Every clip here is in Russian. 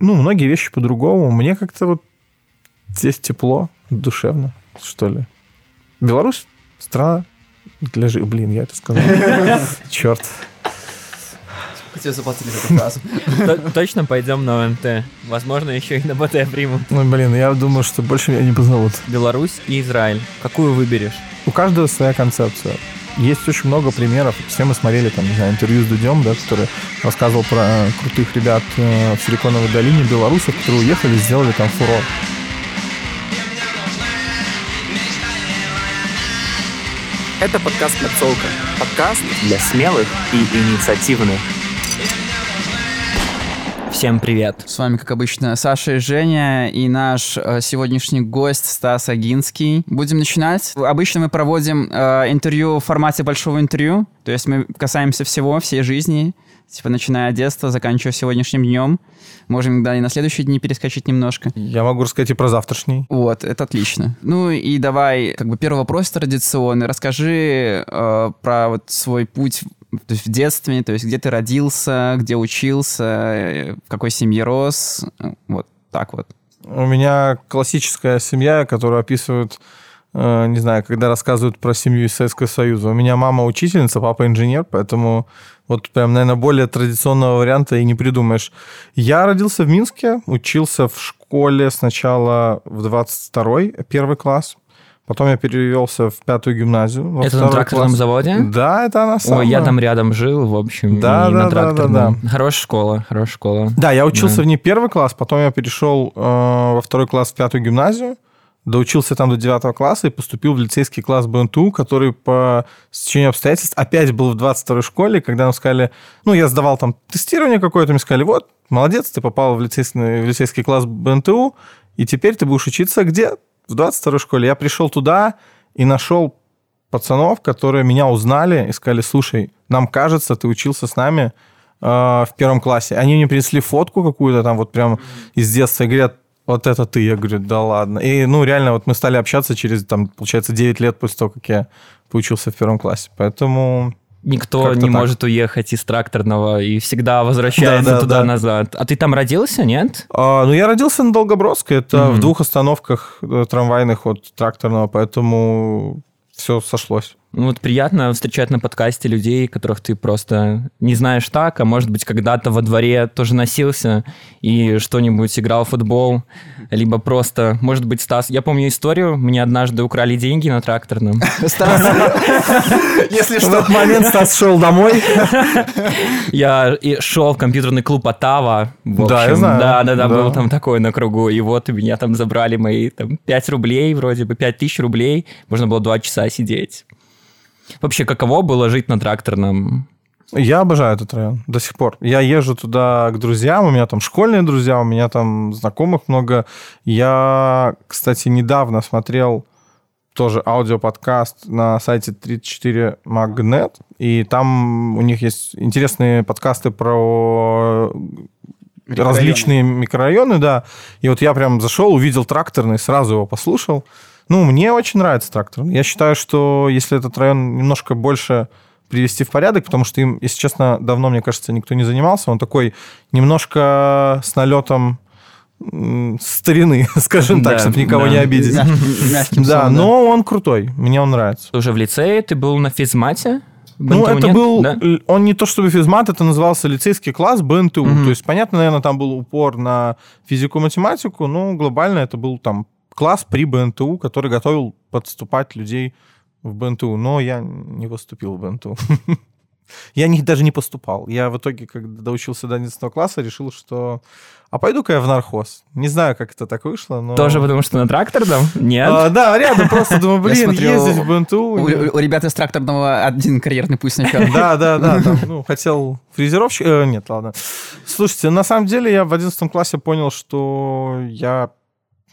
ну, многие вещи по-другому. Мне как-то вот здесь тепло, душевно, что ли. Беларусь — страна для жизни. Блин, я это сказал. Черт. Тебе заплатили за эту фразу. Точно пойдем на ОНТ. Возможно, еще и на БТ примут. Ну, блин, я думаю, что больше меня не позовут. Беларусь и Израиль. Какую выберешь? У каждого своя концепция. Есть очень много примеров. Все мы смотрели там, не знаю, интервью с Дудем, да, который рассказывал про крутых ребят э, в Силиконовой долине, белорусов, которые уехали, сделали там фурор. Это подкаст «Подсолка». Подкаст для смелых и инициативных. Всем привет. С вами, как обычно, Саша и Женя и наш э, сегодняшний гость Стас Агинский. Будем начинать. Обычно мы проводим э, интервью в формате большого интервью, то есть мы касаемся всего, всей жизни, типа начиная от детства, заканчивая сегодняшним днем. Можем иногда и на следующие дни перескочить немножко. Я могу рассказать и про завтрашний. Вот, это отлично. Ну и давай, как бы первый вопрос традиционный. Расскажи э, про вот свой путь то есть в детстве, то есть где ты родился, где учился, э, в какой семье рос, вот так вот. У меня классическая семья, которую описывают, э, не знаю, когда рассказывают про семью из Советского Союза. У меня мама учительница, папа инженер, поэтому вот прям, наверное, более традиционного варианта и не придумаешь. Я родился в Минске, учился в школе сначала в 22-й, первый класс. Потом я перевелся в пятую гимназию. Это на тракторном класс. заводе? Да, это она самая. Ой, я там рядом жил, в общем, Да, да, на да, тракторном. да, Хорошая школа, хорошая школа. Да, я учился Да. в ней первый класс, потом я перешел э, во второй класс в пятую гимназию, доучился там до девятого класса и поступил в лицейский класс БНТУ, который по стечению обстоятельств опять был в 22-й школе, когда нам сказали, ну, я сдавал там тестирование какое-то, мне сказали, вот, молодец, ты попал в лицейский, в лицейский класс БНТУ, и теперь ты будешь учиться где? В 22-й школе. Я пришел туда и нашел пацанов, которые меня узнали и сказали, слушай, нам кажется, ты учился с нами э, в первом классе. Они мне принесли фотку какую-то там вот прям из детства и говорят, вот это ты. Я говорю, да ладно. И, ну, реально, вот мы стали общаться через, там, получается, 9 лет после того, как я поучился в первом классе. Поэтому... Никто Как-то не так. может уехать из тракторного и всегда возвращается Да, да, туда-назад. А ты там родился, нет? А, ну, я родился на Долгобродской. Это Мгм. в двух остановках э, трамвайных от тракторного, поэтому все сошлось. Ну вот приятно встречать на подкасте людей, которых ты просто не знаешь так, а может быть когда-то во дворе тоже носился и что-нибудь играл в футбол, либо просто, может быть, Стас. Я помню историю, мне однажды украли деньги на тракторном. Стас, если В что, этот момент Стас шел домой. Я шел в компьютерный клуб Атава. в Да, я знаю. Да, да, да, был там такой на кругу. И вот меня там забрали мои там, 5 рублей, вроде бы 5 тысяч рублей. Можно было 2 часа сидеть. Вообще, каково было жить на тракторном? Я обожаю этот район до сих пор. Я езжу туда к друзьям, у меня там школьные друзья, у меня там знакомых много. Я, кстати, недавно смотрел тоже аудиоподкаст на сайте 34 Magnet, и там у них есть интересные подкасты про различные микрорайоны, да. И вот я прям зашел, увидел тракторный, сразу его послушал. Ну, мне очень нравится тракторный. Я считаю, что если этот район немножко больше привести в порядок, потому что им, если честно, давно, мне кажется, никто не занимался. Он такой немножко с налетом старины, скажем так, Да, чтобы никого да. не обидеть. Мягким- Да, словом, но он крутой, мне он нравится. Ты уже в лицее, ты был на физмате? Ну, БНТУ это нет? был, Да? он не то чтобы физмат, это назывался лицейский класс БНТУ. Мгм. То есть, понятно, наверное, там был упор на физику-математику, но глобально это был там класс при БНТУ, который готовил подступать людей в БНТУ. Но я не поступил в БНТУ. Я не, даже не поступал. Я в итоге, когда доучился до 11 класса, решил, что... А пойду-ка я в нархоз. Не знаю, как это так вышло, но... Тоже потому что на тракторном? Нет? А, да, рядом просто думаю, блин, ездить в БНТУ... У, у- у ребят из тракторного один карьерный путь сначала. Да, да, да, там, ну, хотел фрезеровщик... э, нет, ладно. Слушайте, на самом деле я в 11 классе понял, что я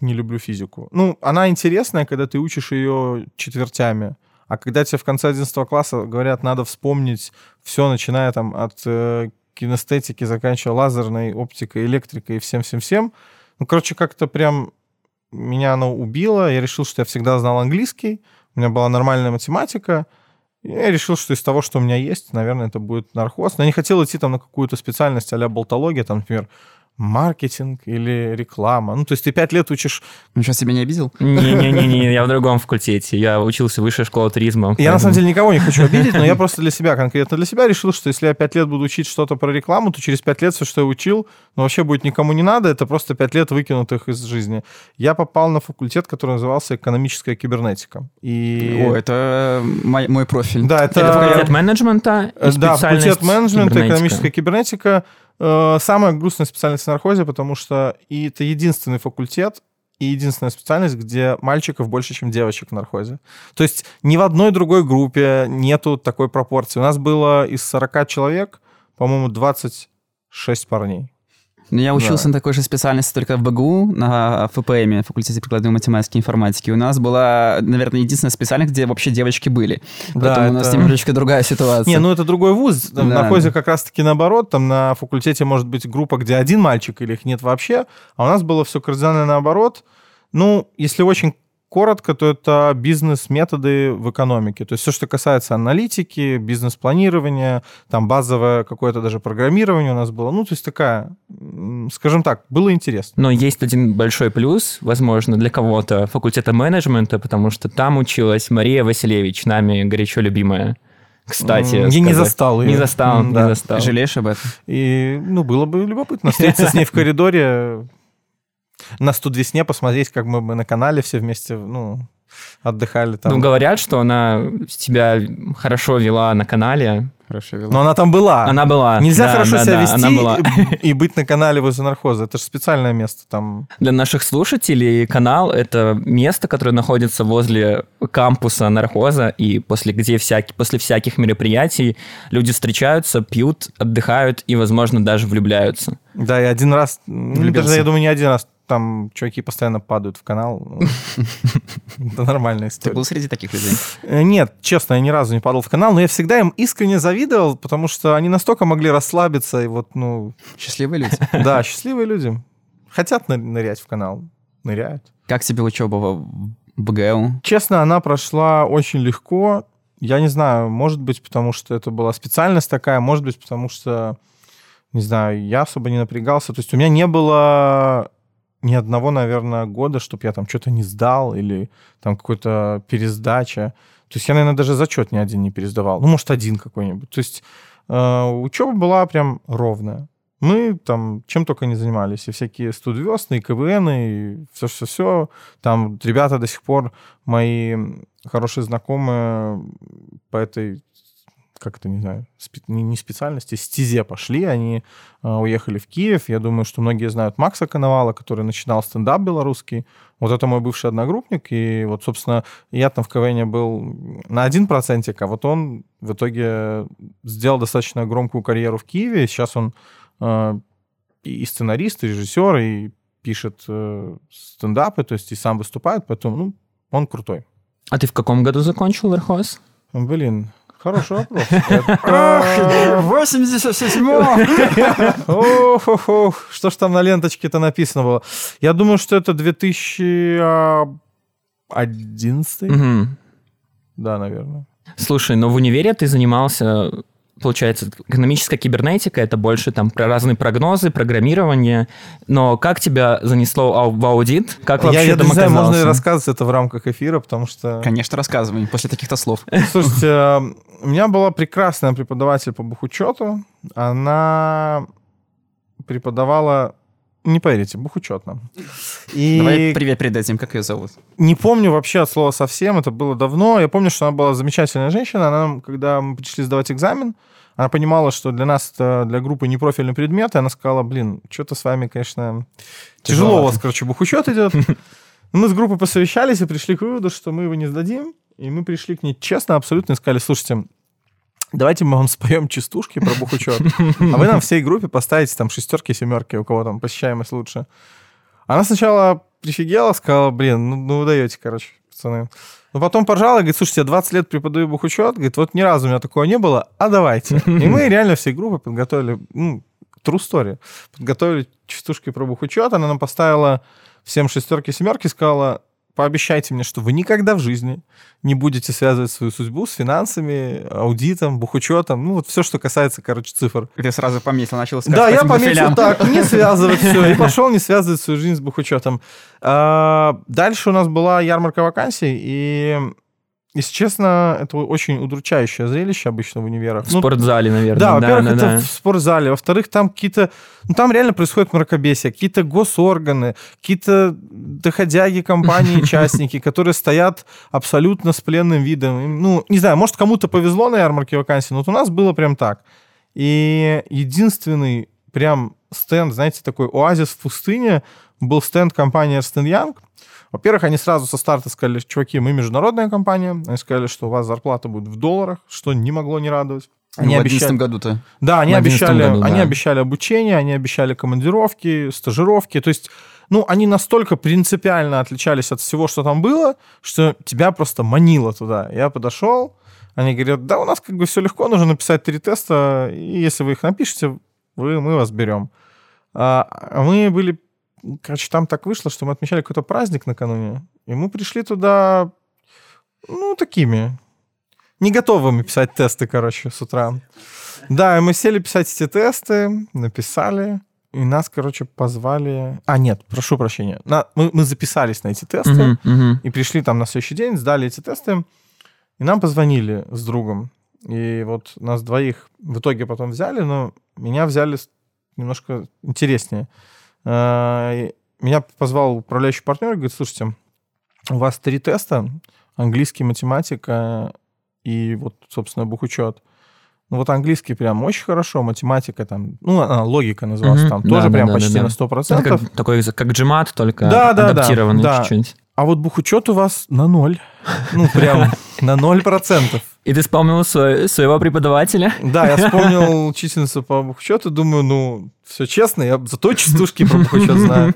не люблю физику. Ну, она интересная, когда ты учишь ее четвертями. А когда тебе в конце 11 класса говорят, надо вспомнить все, начиная там от э, кинестетики, заканчивая лазерной, оптикой, электрикой и всем-всем-всем, ну, короче, как-то прям меня оно убило. Я решил, что я всегда знал английский, у меня была нормальная математика, я решил, что из того, что у меня есть, наверное, это будет нархоз. Но я не хотел идти там на какую-то специальность а болтология, там, например, маркетинг или реклама. Ну, то есть ты пять лет учишь... Ничего себе не обидел? Не-не-не, я в другом факультете. Я учился в высшей школе туризма. Я, на самом деле, никого не хочу обидеть, но я просто для себя, конкретно для себя решил, что если я пять лет буду учить что-то про рекламу, то через пять лет все, что я учил, ну, вообще будет никому не надо, это просто пять лет выкинутых из жизни. Я попал на факультет, который назывался экономическая кибернетика. И... О, это мой, мой профиль. Да, это... Это факультет менеджмента и Э, Да, факультет менеджмента, кибернетика. экономическая кибернетика. Э, Самая грустная специальность в нархозе, потому что и это единственный факультет, и единственная специальность, где мальчиков больше, чем девочек в нархозе. То есть ни в одной другой группе нету такой пропорции. У нас было из 40 человек, по-моему, 26 парней. Ну, я учился на такой же специальности только в БГУ, на ФПМ, факультете прикладной математики и информатики. У нас была, наверное, единственная специальность, где вообще девочки были. Да, Поэтому у нас это- немножечко другая ситуация. Не, ну это другой вуз. В Да, нархозе да. как раз-таки наоборот. Там на факультете может быть группа, где один мальчик или их нет вообще. А у нас было все кардинально наоборот. Ну, если очень коротко, то это бизнес-методы в экономике. То есть все, что касается аналитики, бизнес-планирования, там базовое какое-то даже программирование у нас было. Ну, то есть такая, скажем так, было интересно. Но есть один большой плюс, возможно, для кого-то факультета менеджмента, потому что там училась Мария Василевич, нами горячо любимая. Кстати, Я не сказать. застал ее. Не застал, М, не да. застал. Жалеешь об этом? И, ну, было бы любопытно встретиться с ней в коридоре, на студвесне посмотреть, как мы бы на канале все вместе, ну, отдыхали там. Ну, говорят, что она тебя хорошо вела на канале. Хорошо вела. Но она там была. Она была. Нельзя да, хорошо да, себя да, вести Она была. и быть на канале возле нархоза. Это же специальное место там. Для наших слушателей канал — это место, которое находится возле кампуса нархоза, и после, где всякий, после всяких мероприятий люди встречаются, пьют, отдыхают и, возможно, даже влюбляются. Да, и один раз, ну, Влюбился. даже, я думаю, не один раз, там чуваки постоянно падают в канал. Это нормальная Ты история. был среди таких людей? Э, Нет, честно, я ни разу не падал в канал, но я всегда им искренне завидовал, потому что они настолько могли расслабиться и вот, ну, Счастливые люди. да, счастливые люди. Хотят ны- нырять в канал, ныряют. Как тебе учеба в БГУ? Честно, она прошла очень легко. Я не знаю, может быть, потому что это была специальность такая, может быть, потому что, не знаю, я особо не напрягался. То есть у меня не было ни одного, наверное, года, чтобы я там что-то не сдал или там какой-то пересдача. То есть я, наверное, даже зачет ни один не пересдавал. Ну, может, один какой-нибудь. То есть э, учеба была прям ровная. Мы там чем только не занимались. И всякие студвесны, и КВН, и все-все-все. Там ребята до сих пор, мои хорошие знакомые по этой, как это, не знаю, не, не специальности, стезе пошли. Они э, уехали в Киев. Я думаю, что многие знают Макса Коновала, который начинал стендап белорусский. Вот это мой бывший одногруппник. И вот, собственно, я там в КВН был на один процентик, а вот он в итоге сделал достаточно громкую карьеру в Киеве. Сейчас он э, и сценарист, и режиссер, и пишет э, стендапы, то есть и сам выступает, поэтому ну, он крутой. А ты в каком году закончил Верхоз? Блин, хороший вопрос. Это- 87 Ох, ох, ох, Что ж там на ленточке-то написано было? Я думаю, что это 2011. Мгм. Да, наверное. Слушай, но в универе ты занимался, получается, экономическая кибернетика, это больше там про разные прогнозы, программирование. Но как тебя занесло в аудит? Как Я, вообще я там не знаю, можно ли рассказывать это в рамках эфира, потому что... Конечно, рассказывай после таких-то слов. Слушайте, э, у меня была прекрасная преподаватель по бухучету. Она преподавала, не поверите, бухучетно. И Давай привет передадим, как ее зовут. не помню вообще от слова совсем, это было давно. Я помню, что она была замечательная женщина. Она, когда мы пришли сдавать экзамен, она понимала, что для нас это для группы непрофильный предмет, и она сказала, блин, что-то с вами, конечно, тяжело у вас, короче, бухучет идет. Мы с группой посовещались и пришли к выводу, что мы его не сдадим. И мы пришли к ней честно, абсолютно, и сказали, слушайте, давайте мы вам споем частушки про бухучет, а вы нам всей группе поставите там шестерки, семерки, у кого там посещаемость лучше. Она сначала прифигела, сказала, блин, ну, ну вы даете, короче, пацаны. Но потом поржала, говорит, слушайте, я 20 лет преподаю бухучет, говорит, вот ни разу у меня такого не было, а давайте. И мы реально всей группой подготовили, ну, true story, подготовили частушки про бухучет, она нам поставила всем шестерки, семерки, сказала, пообещайте мне, что вы никогда в жизни не будете связывать свою судьбу с финансами, аудитом, бухучетом, ну вот все, что касается, короче, цифр. Ты сразу пометил, начал искать Да, я пометил профилям. так, не связывать все, и пошел не связывать свою жизнь с бухучетом. А, Дальше у нас была ярмарка вакансий, и, если честно, это очень удручающее зрелище обычно в универах. В Ну, спортзале, наверное. да, во-первых, да, это да. в спортзале. Во-вторых, там какие-то... Ну, там реально происходит мракобесие. Какие-то госорганы, какие-то доходяги компании, частники, которые стоят абсолютно с пленным видом. Ну, не знаю, может, кому-то повезло на ярмарке вакансий, но вот у нас было прям так. И единственный прям стенд, знаете, такой оазис в пустыне, был стенд компании Ernst Young. Во-первых, они сразу со старта сказали, чуваки, мы международная компания. Они сказали, что у вас зарплата будет в долларах, что не могло не радовать. Ну, в 11 году-то. Да, они В 11 обещали, году, они да. обещали обучение, они обещали командировки, стажировки. То есть, ну, они настолько принципиально отличались от всего, что там было, что тебя просто манило туда. Я подошел, они говорят, да, у нас как бы все легко, нужно написать три теста, и если вы их напишете, вы, мы вас берем. А а мы были, короче, там так вышло, что мы отмечали какой-то праздник накануне, и мы пришли туда, ну, такими, не готовыми писать тесты, короче, с утра. Да, и мы сели писать эти тесты, написали, и нас, короче, позвали... А, нет, прошу прощения. На- Мы, мы записались на эти тесты, Мгм, мгм. и пришли там на следующий день, сдали эти тесты, и нам позвонили с другом. И вот нас двоих в итоге потом взяли, но меня взяли немножко интереснее. И Меня позвал управляющий партнер и говорит, слушайте, у вас три теста, английский, математика и вот, собственно, бухучет. Ну вот английский прям очень хорошо, математика там, ну, а, логика называлась Мгм. там, Да, тоже да, прям да, почти да, на 100%. Это как, такой, как джимат, только да, адаптированный да. чуть-чуть. А вот бухучет у вас на ноль. Ну, прям на ноль процентов. И ты вспомнил своего преподавателя? Да, я вспомнил учительницу по бухучету, думаю, ну, все честно, я зато частушки про бухучет знаю.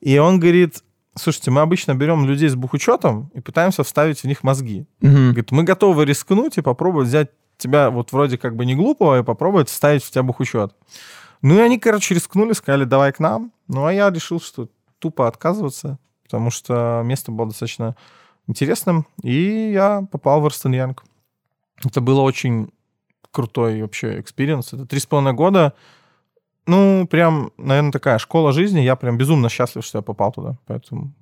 И он говорит, слушайте, мы обычно берем людей с бухучетом и пытаемся вставить в них мозги. Говорит, мы готовы рискнуть и попробовать взять тебя вот вроде как бы не глупого и попробовать вставить в тебя бухучет. Ну и они, короче, рискнули, сказали, давай к нам. Ну а я решил, что тупо отказываться, потому что место было достаточно интересным. И я попал в Ernst & Young. Это было очень крутой вообще experience. Это три с половиной года. Ну, прям, наверное, такая школа жизни. Я прям безумно счастлив, что я попал туда. Поэтому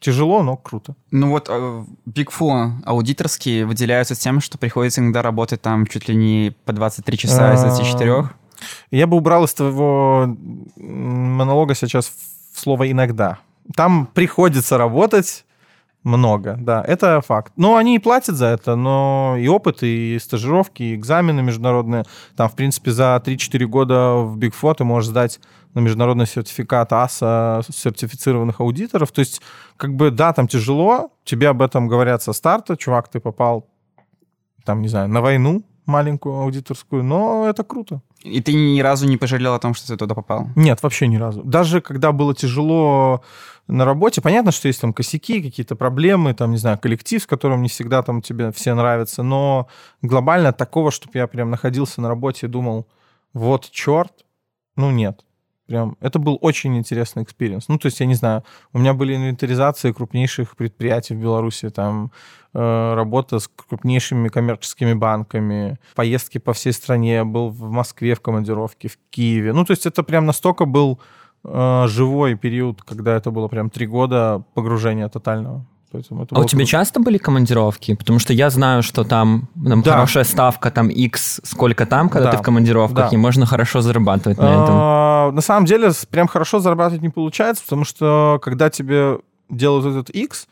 тяжело, но круто. Ну вот э, Big Four аудиторские выделяются тем, что приходится иногда работать там чуть ли не по 23 часа из А, 24. Я бы убрал из твоего монолога сейчас слово «иногда». Там приходится работать много, да, это факт. Ну, они и платят за это, но и опыт, и стажировки, и экзамены международные. Там, в принципе, за 3-4 года в Big ты можешь сдать на международный сертификат АСА сертифицированных аудиторов. То есть, как бы, да, там тяжело, тебе об этом говорят со старта, чувак, ты попал, там, не знаю, на войну маленькую аудиторскую, но это круто. И ты ни разу не пожалел о том, что ты туда попал? Нет, вообще ни разу. Даже когда было тяжело на работе, понятно, что есть там косяки, какие-то проблемы, там, не знаю, коллектив, с которым не всегда там тебе все нравятся, но глобально такого, чтобы я прям находился на работе и думал, вот черт, ну нет. Прям, это был очень интересный experience. Ну, то есть, я не знаю, у меня были инвентаризации крупнейших предприятий в Беларуси, там, э, работа с крупнейшими коммерческими банками, поездки по всей стране, был в Москве в командировке, в Киеве. Ну, то есть, это прям настолько был э, живой период, когда это было прям три года погружения тотального. Поэтому это А у тебя круто. часто были командировки? Потому что я знаю, что там, там Да. хорошая ставка, там X, сколько там, когда Да. ты в командировках, Да. и можно хорошо зарабатывать на этом. А, На самом деле, прям хорошо зарабатывать не получается, потому что когда тебе делают этот X,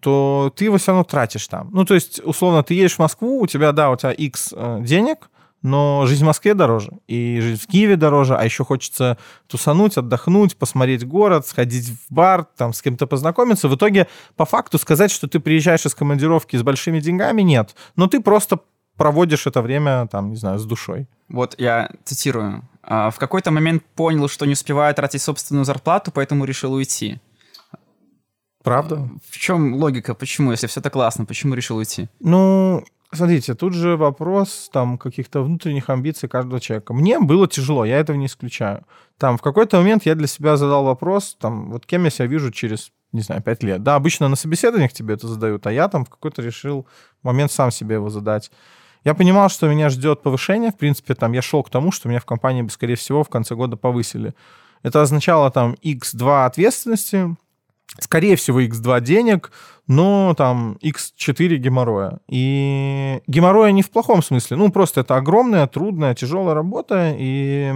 то ты его все равно тратишь там. Ну, то есть, условно, ты едешь в Москву, у тебя, да, у тебя X э, денег, но жизнь в Москве дороже, и жизнь в Киеве дороже, а еще хочется тусануть, отдохнуть, посмотреть город, сходить в бар, там, с кем-то познакомиться. В итоге, по факту, сказать, что ты приезжаешь из командировки с большими деньгами, нет. Но ты просто проводишь это время, там, не знаю, с душой. Вот я цитирую. «А, В какой-то момент понял, что не успеваю тратить собственную зарплату, поэтому решил уйти. Правда? В чем логика? Почему? Если все так классно, почему решил уйти? Ну, смотрите, тут же вопрос там каких-то внутренних амбиций каждого человека. Мне было тяжело, я этого не исключаю. Там в какой-то момент я для себя задал вопрос, там, вот кем я себя вижу через не знаю, 5 лет. Да, обычно на собеседованиях тебе это задают, а я там в какой-то решил момент сам себе его задать. Я понимал, что меня ждет повышение. В принципе, там я шел к тому, что меня в компании, скорее всего, в конце года повысили. Это означало там x2 ответственности, скорее всего, x2 денег, но там x4 геморроя. И геморроя не в плохом смысле, ну просто это огромная, трудная, тяжелая работа, и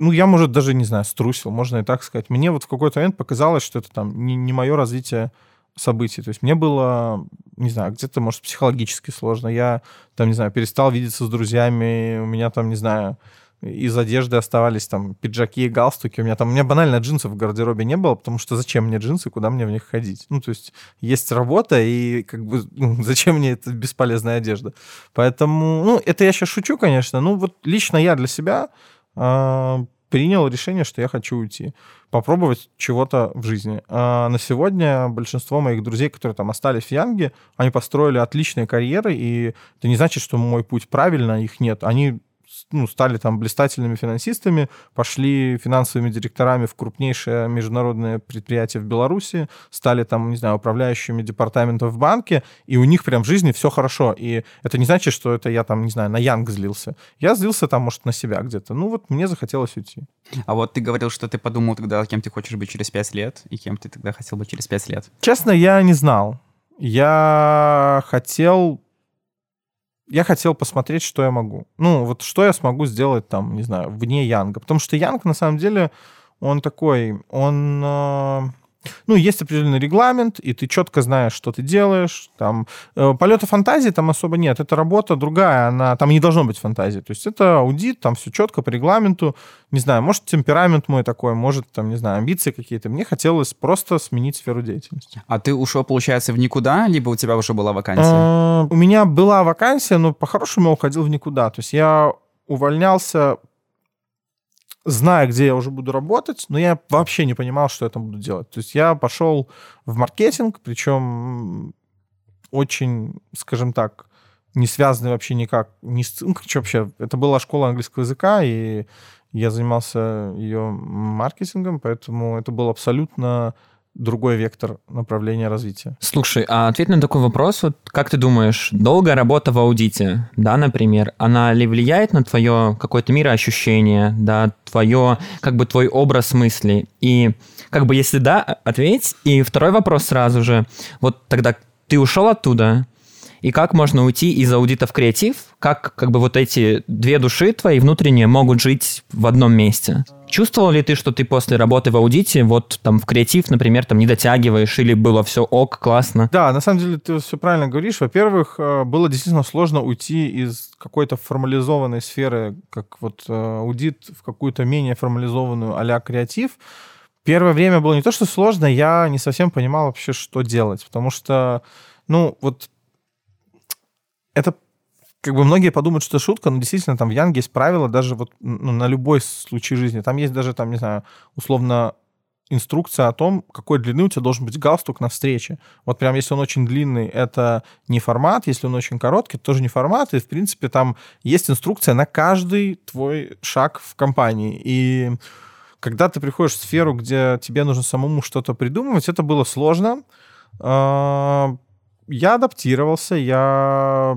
ну, я, может, даже, не знаю, струсил, можно и так сказать. Мне вот в какой-то момент показалось, что это там не, не мое развитие событий. То есть мне было, не знаю, где-то, может, психологически сложно. Я, там, не знаю, перестал видеться с друзьями, у меня там, не знаю, из одежды оставались там пиджаки и галстуки. У меня там, у меня банально джинсов в гардеробе не было, потому что зачем мне джинсы, куда мне в них ходить? Ну, то есть есть работа, и как бы ну, зачем мне эта бесполезная одежда? Поэтому, ну, это я сейчас шучу, конечно. Ну, вот лично я для себя э, принял решение, что я хочу уйти, попробовать чего-то в жизни. А на сегодня большинство моих друзей, которые там остались в Янге, они построили отличные карьеры, и это не значит, что мой путь правильно, их нет. Они ну, стали там блистательными финансистами, пошли финансовыми директорами в крупнейшее международное предприятие в Беларуси, стали там, не знаю, управляющими департаментом в банке, и у них прям в жизни все хорошо. И это не значит, что это я там, не знаю, на Янг злился. Я злился там, может, на себя где-то. Ну вот мне захотелось уйти. А вот ты говорил, что ты подумал тогда, кем ты хочешь быть через пять лет, и кем ты тогда хотел быть через пять лет. Честно, я не знал. Я хотел я хотел посмотреть, что я могу. Ну, вот что я смогу сделать там, не знаю, вне Янга. Потому что Янг, на самом деле, он такой, он... Ну, есть определенный регламент, и ты четко знаешь, что ты делаешь. Там э, полета фантазии там особо нет. Это работа другая, она там не должно быть фантазии. То есть это аудит, там все четко по регламенту. Не знаю, может темперамент мой такой, может там, не знаю, амбиции какие-то. Мне хотелось просто сменить сферу деятельности. А ты ушел, получается, в никуда, либо у тебя уже была вакансия? Э, у меня была вакансия, но по-хорошему я уходил в никуда. То есть я увольнялся зная, где я уже буду работать, но я вообще не понимал, что я там буду делать. То есть я пошел в маркетинг, причем очень, скажем так, не связанный вообще никак, не с, ну, короче, вообще, это была школа английского языка, и я занимался ее маркетингом, поэтому это был абсолютно другой вектор направления развития. Слушай, а ответь на такой вопрос, вот как ты думаешь, долгая работа в аудите, да, например, она ли влияет на твое какое-то мироощущение, да, твое, как бы твой образ мысли? И как бы если да, ответь. И второй вопрос сразу же, вот тогда ты ушел оттуда, и как можно уйти из аудита в креатив, как как бы вот эти две души твои внутренние могут жить в одном месте. Чувствовал ли ты, что ты после работы в аудите, вот там в креатив, например, там не дотягиваешь, или было все ок, классно? Да, на самом деле ты все правильно говоришь. Во-первых, э, было действительно сложно уйти из какой-то формализованной сферы, как вот э, аудит, в какую-то менее формализованную а креатив. Первое время было не то, что сложно, я не совсем понимал вообще, что делать, потому что, ну, вот это как бы многие подумают, что это шутка, но действительно там в Янге есть правила даже вот ну, на любой случай жизни. Там есть даже там, не знаю, условно инструкция о том, какой длины у тебя должен быть галстук на встрече. Вот прям если он очень длинный, это не формат, если он очень короткий, тоже не формат, и в принципе там есть инструкция на каждый твой шаг в компании. И когда ты приходишь в сферу, где тебе нужно самому что-то придумывать, это было сложно. А, я адаптировался, я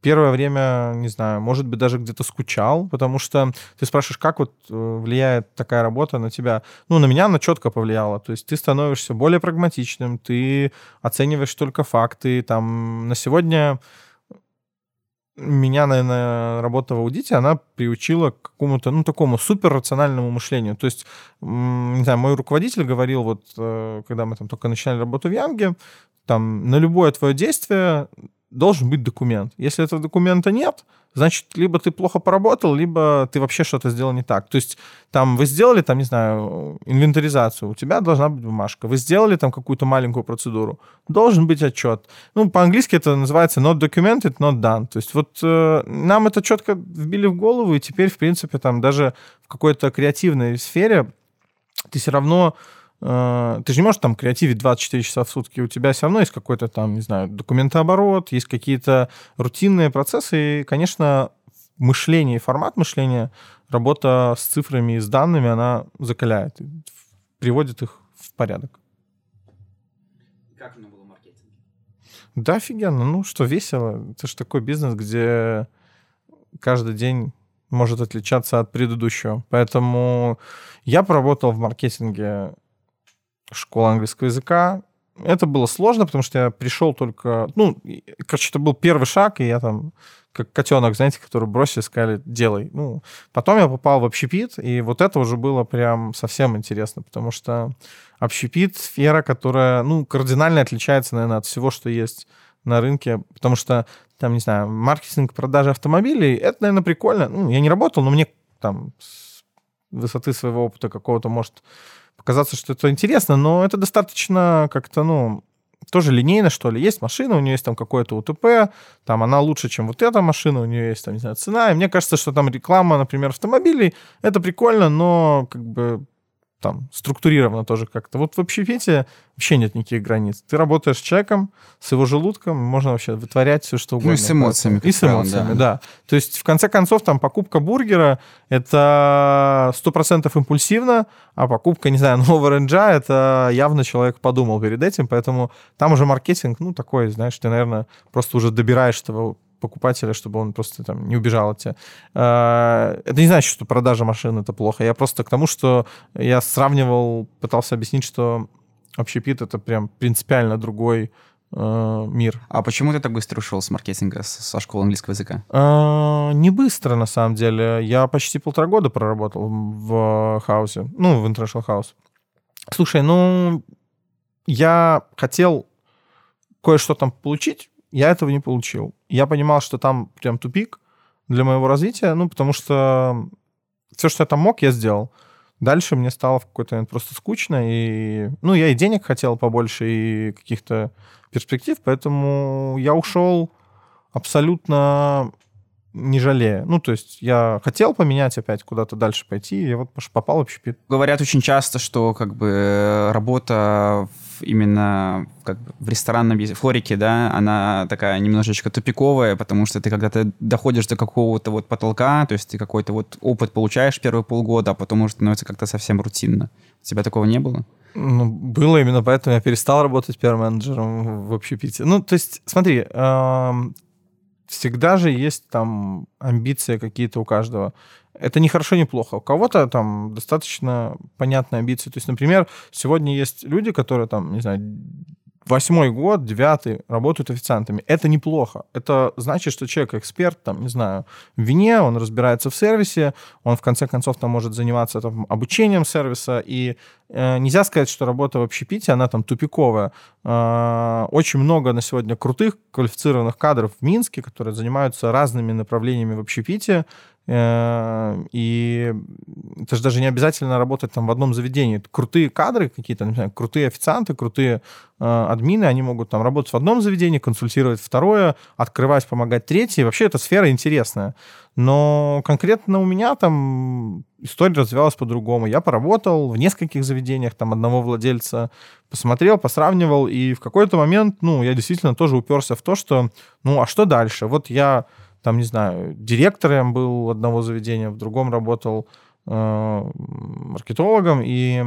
первое время, не знаю, может быть, даже где-то скучал, потому что ты спрашиваешь, как вот э, влияет такая работа на тебя. Ну, на меня она четко повлияла. То есть ты становишься более прагматичным, ты оцениваешь только факты. Там на сегодня меня, наверное, работа в аудите, она приучила к какому-то, ну, такому суперрациональному мышлению. То есть, не знаю, мой руководитель говорил, вот, э, когда мы там только начинали работу в Янге, там, на любое твое действие должен быть документ. Если этого документа нет, значит, либо ты плохо поработал, либо ты вообще что-то сделал не так. То есть там вы сделали, там, не знаю, инвентаризацию, у тебя должна быть бумажка. Вы сделали там какую-то маленькую процедуру, должен быть отчет. Ну, по-английски это называется not documented, not done. То есть вот э, нам это четко вбили в голову, и теперь, в принципе, там даже в какой-то креативной сфере ты все равно ты же не можешь там креативить 24 часа в сутки, у тебя все равно есть какой-то там, не знаю, документооборот, есть какие-то рутинные процессы, и, конечно, мышление и формат мышления, работа с цифрами и с данными, она закаляет. приводит их в порядок. Как оно было в маркетинге? Да, офигенно. Ну, что весело. Это же такой бизнес, где каждый день может отличаться от предыдущего. Поэтому я поработал в маркетинге школы английского языка. Это было сложно, потому что я пришел только... Ну, короче, это был первый шаг, и я там как котенок, знаете, который бросили, сказали, делай. Ну, потом я попал в общепит, и вот это уже было прям совсем интересно, потому что общепит — сфера, которая, ну, кардинально отличается, наверное, от всего, что есть на рынке, потому что, там, не знаю, маркетинг продажи автомобилей, это, наверное, прикольно. Ну, я не работал, но мне там с высоты своего опыта какого-то может показаться, что это интересно, но это достаточно как-то, ну, тоже линейно, что ли. Есть машина, у нее есть там какое-то УТП, там она лучше, чем вот эта машина, у нее есть там, не знаю, цена. И мне кажется, что там реклама, например, автомобилей, это прикольно, но как бы там структурировано тоже как-то. Вот в общепите вообще нет никаких границ. Ты работаешь с человеком, с его желудком, можно вообще вытворять все, что угодно. Ну и с эмоциями. И с эмоциями, да. да. То есть, в конце концов, там покупка бургера — это сто процентов импульсивно, а покупка, не знаю, нового ренджа — это явно человек подумал перед этим, поэтому там уже маркетинг, ну, такой, знаешь, ты, наверное, просто уже добираешь этого покупателя, чтобы он просто там не убежал от тебя. А, это не значит, что продажа машин это плохо. Я просто к тому, что я сравнивал, пытался объяснить, что общепит это прям принципиально другой э, мир. А почему ты так быстро ушел с маркетинга, со школы английского языка? А, не быстро, на самом деле. Я почти полтора года проработал в хаусе, ну, в International House. Слушай, ну, я хотел кое-что там получить, я этого не получил. Я понимал, что там прям тупик для моего развития, ну, потому что все, что я там мог, я сделал. Дальше мне стало в какой-то момент просто скучно, и, ну, я и денег хотел побольше, и каких-то перспектив, поэтому я ушел абсолютно не жалея. Ну, то есть я хотел поменять опять куда-то дальше пойти, и я вот попал в общепит. Говорят очень часто, что как бы работа в, именно как в ресторанном флорике, да, она такая немножечко тупиковая, потому что ты когда-то доходишь до какого-то вот потолка, то есть ты какой-то вот опыт получаешь первые полгода, а потом уже становится как-то совсем рутинно. У тебя такого не было? Ну, было именно поэтому я перестал работать первым менеджером в общепите. Ну, то есть, смотри, всегда же есть там амбиции какие-то у каждого. Это не хорошо, не плохо. У кого-то там достаточно понятные амбиции. То есть, например, сегодня есть люди, которые там, не знаю, восьмой год, девятый, работают официантами. Это неплохо. Это значит, что человек эксперт, там, не знаю, в вине, он разбирается в сервисе, он в конце концов там может заниматься там, обучением сервиса. И э, нельзя сказать, что работа в общепите, она там тупиковая. Э, очень много на сегодня крутых квалифицированных кадров в Минске, которые занимаются разными направлениями в общепите, и это же даже не обязательно работать там в одном заведении. Крутые кадры какие-то, например, крутые официанты, крутые э, админы, они могут там работать в одном заведении, консультировать второе, открывать, помогать третье. Вообще эта сфера интересная. Но конкретно у меня там история развивалась по-другому. Я поработал в нескольких заведениях, там одного владельца посмотрел, посравнивал, и в какой-то момент, ну, я действительно тоже уперся в то, что, ну, а что дальше? Вот я там, не знаю, директором был одного заведения, в другом работал э, маркетологом, и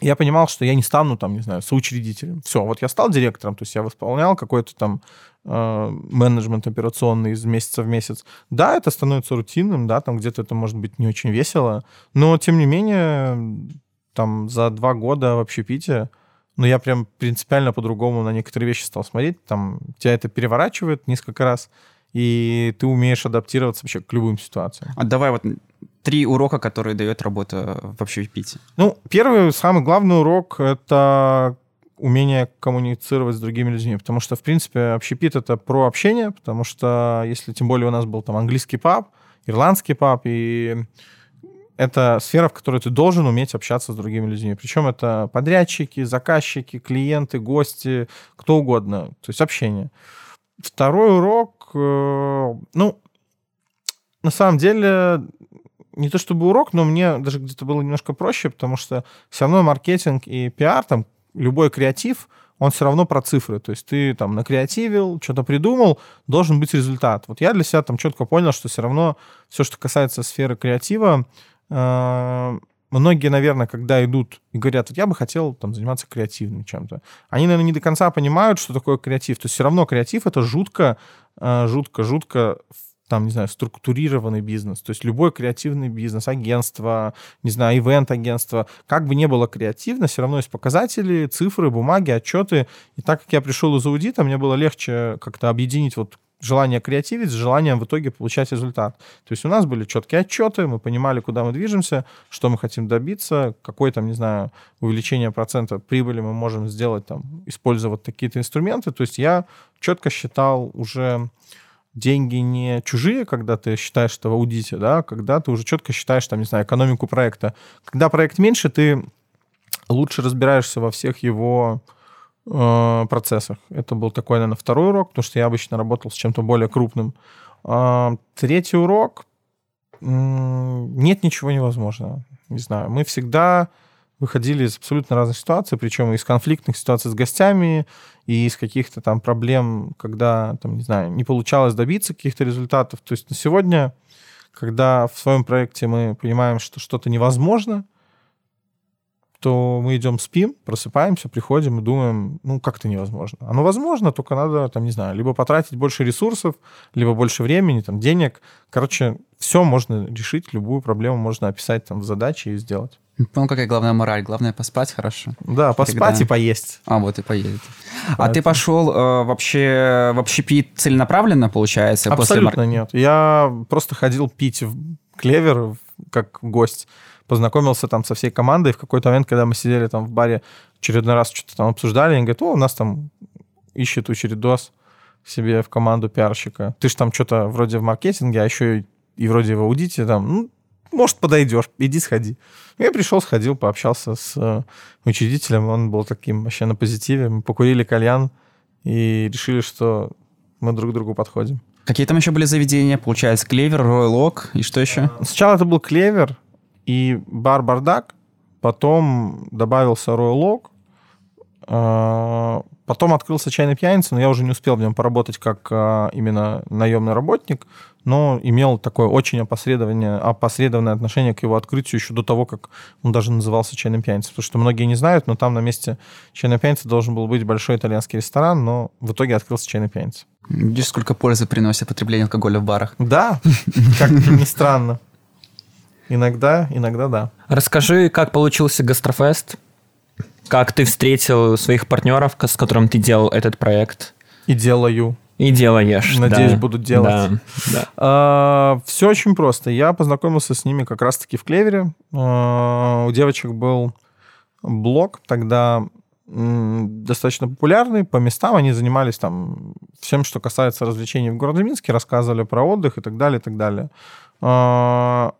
я понимал, что я не стану там, не знаю, соучредителем. Все, вот я стал директором, то есть я восполнял какой-то там э, менеджмент операционный из месяца в месяц. Да, это становится рутинным, да, там где-то это может быть не очень весело, но тем не менее там за два года в общепите ну, я прям принципиально по-другому на некоторые вещи стал смотреть. Там тебя это переворачивает несколько раз и ты умеешь адаптироваться вообще к любым ситуациям. А давай вот три урока, которые дает работа в общепите. Ну, первый, самый главный урок — это умение коммуницировать с другими людьми, потому что, в принципе, общепит — это про общение, потому что, если тем более у нас был там английский паб, ирландский паб, и это сфера, в которой ты должен уметь общаться с другими людьми. Причем это подрядчики, заказчики, клиенты, гости, кто угодно. То есть общение. Второй урок, ну, на самом деле, не то чтобы урок, но мне даже где-то было немножко проще, потому что все равно маркетинг и пиар, там, любой креатив, он все равно про цифры. То есть ты там накреативил, что-то придумал, должен быть результат. Вот я для себя там четко понял, что все равно все, что касается сферы креатива, э, многие, наверное, когда идут и говорят, вот я бы хотел там заниматься креативным чем-то, они, наверное, не до конца понимают, что такое креатив. То есть все равно креатив — это жутко, э, жутко, жутко там, не знаю, структурированный бизнес. То есть любой креативный бизнес, агентство, не знаю, ивент-агентство, как бы не было креативно, все равно есть показатели, цифры, бумаги, отчеты. И так как я пришел из аудита, мне было легче как-то объединить вот желание креативить с желанием в итоге получать результат. То есть у нас были четкие отчеты, мы понимали, куда мы движемся, что мы хотим добиться, какое там, не знаю, увеличение процента прибыли мы можем сделать, там, используя вот такие-то инструменты. То есть я четко считал уже деньги не чужие, когда ты считаешь это в аудите, да, а когда ты уже четко считаешь, там, не знаю, экономику проекта. Когда проект меньше, ты лучше разбираешься во всех его процессах. Это был такой, наверное, второй урок, потому что я обычно работал с чем-то более крупным. Э, третий урок. Э, нет ничего невозможного. Не знаю. Мы всегда выходили из абсолютно разных ситуаций, причем из конфликтных ситуаций с гостями, и из каких-то там проблем, когда, там, не знаю, не получалось добиться каких-то результатов. То есть на сегодня, когда в своем проекте мы понимаем, что что-то невозможно, то мы идем спим, просыпаемся, приходим и думаем, ну, как это невозможно. Оно возможно, только надо, там, не знаю, либо потратить больше ресурсов, либо больше времени, там, денег. Короче, все можно решить, любую проблему можно описать там в задаче и сделать. Понял, какая главная мораль? Главное поспать хорошо. Да, поспать Когда... и поесть. А, вот и поесть. Поэтому... А ты пошел э, вообще в общепит целенаправленно, получается? Абсолютно после... нет. Я просто ходил пить в Клевер как гость. Познакомился там со всей командой. В какой-то момент, когда мы сидели там в баре, очередной раз что-то там обсуждали, они говорят, о, у нас там ищет очередос себе в команду пиарщика. Ты же там что-то вроде в маркетинге, а еще и, и вроде в аудите там. Ну, может, подойдешь, иди сходи. Я пришел, сходил, пообщался с э, учредителем, он был таким вообще на позитиве, мы покурили кальян и решили, что мы друг к другу подходим. Какие там еще были заведения? Получается, Клевер, Royal Oak и что еще? Сначала это был Клевер и бар Бардак, потом добавился Royal Oak, э, потом открылся чайный пьяница, но я уже не успел в нем поработать как э, именно наемный работник, но имел такое очень опосредованное, опосредованное отношение к его открытию еще до того, как он даже назывался чайным пьяницей. Потому что многие не знают, но там на месте чайной пьяницы должен был быть большой итальянский ресторан, но в итоге открылся чайный пьяница. Видишь, сколько пользы приносит потребление алкоголя в барах. Да, как ни странно. Иногда, иногда да. Расскажи, как получился гастрофест, как ты встретил своих партнеров, с которым ты делал этот проект. И делаю. И делаешь. Надеюсь, да. будут делать. Да, да. А, все очень просто. Я познакомился с ними как раз-таки в Клевере. А, у девочек был блог тогда достаточно популярный по местам. Они занимались там всем, что касается развлечений в городе Минске, рассказывали про отдых и так далее, и так далее. А,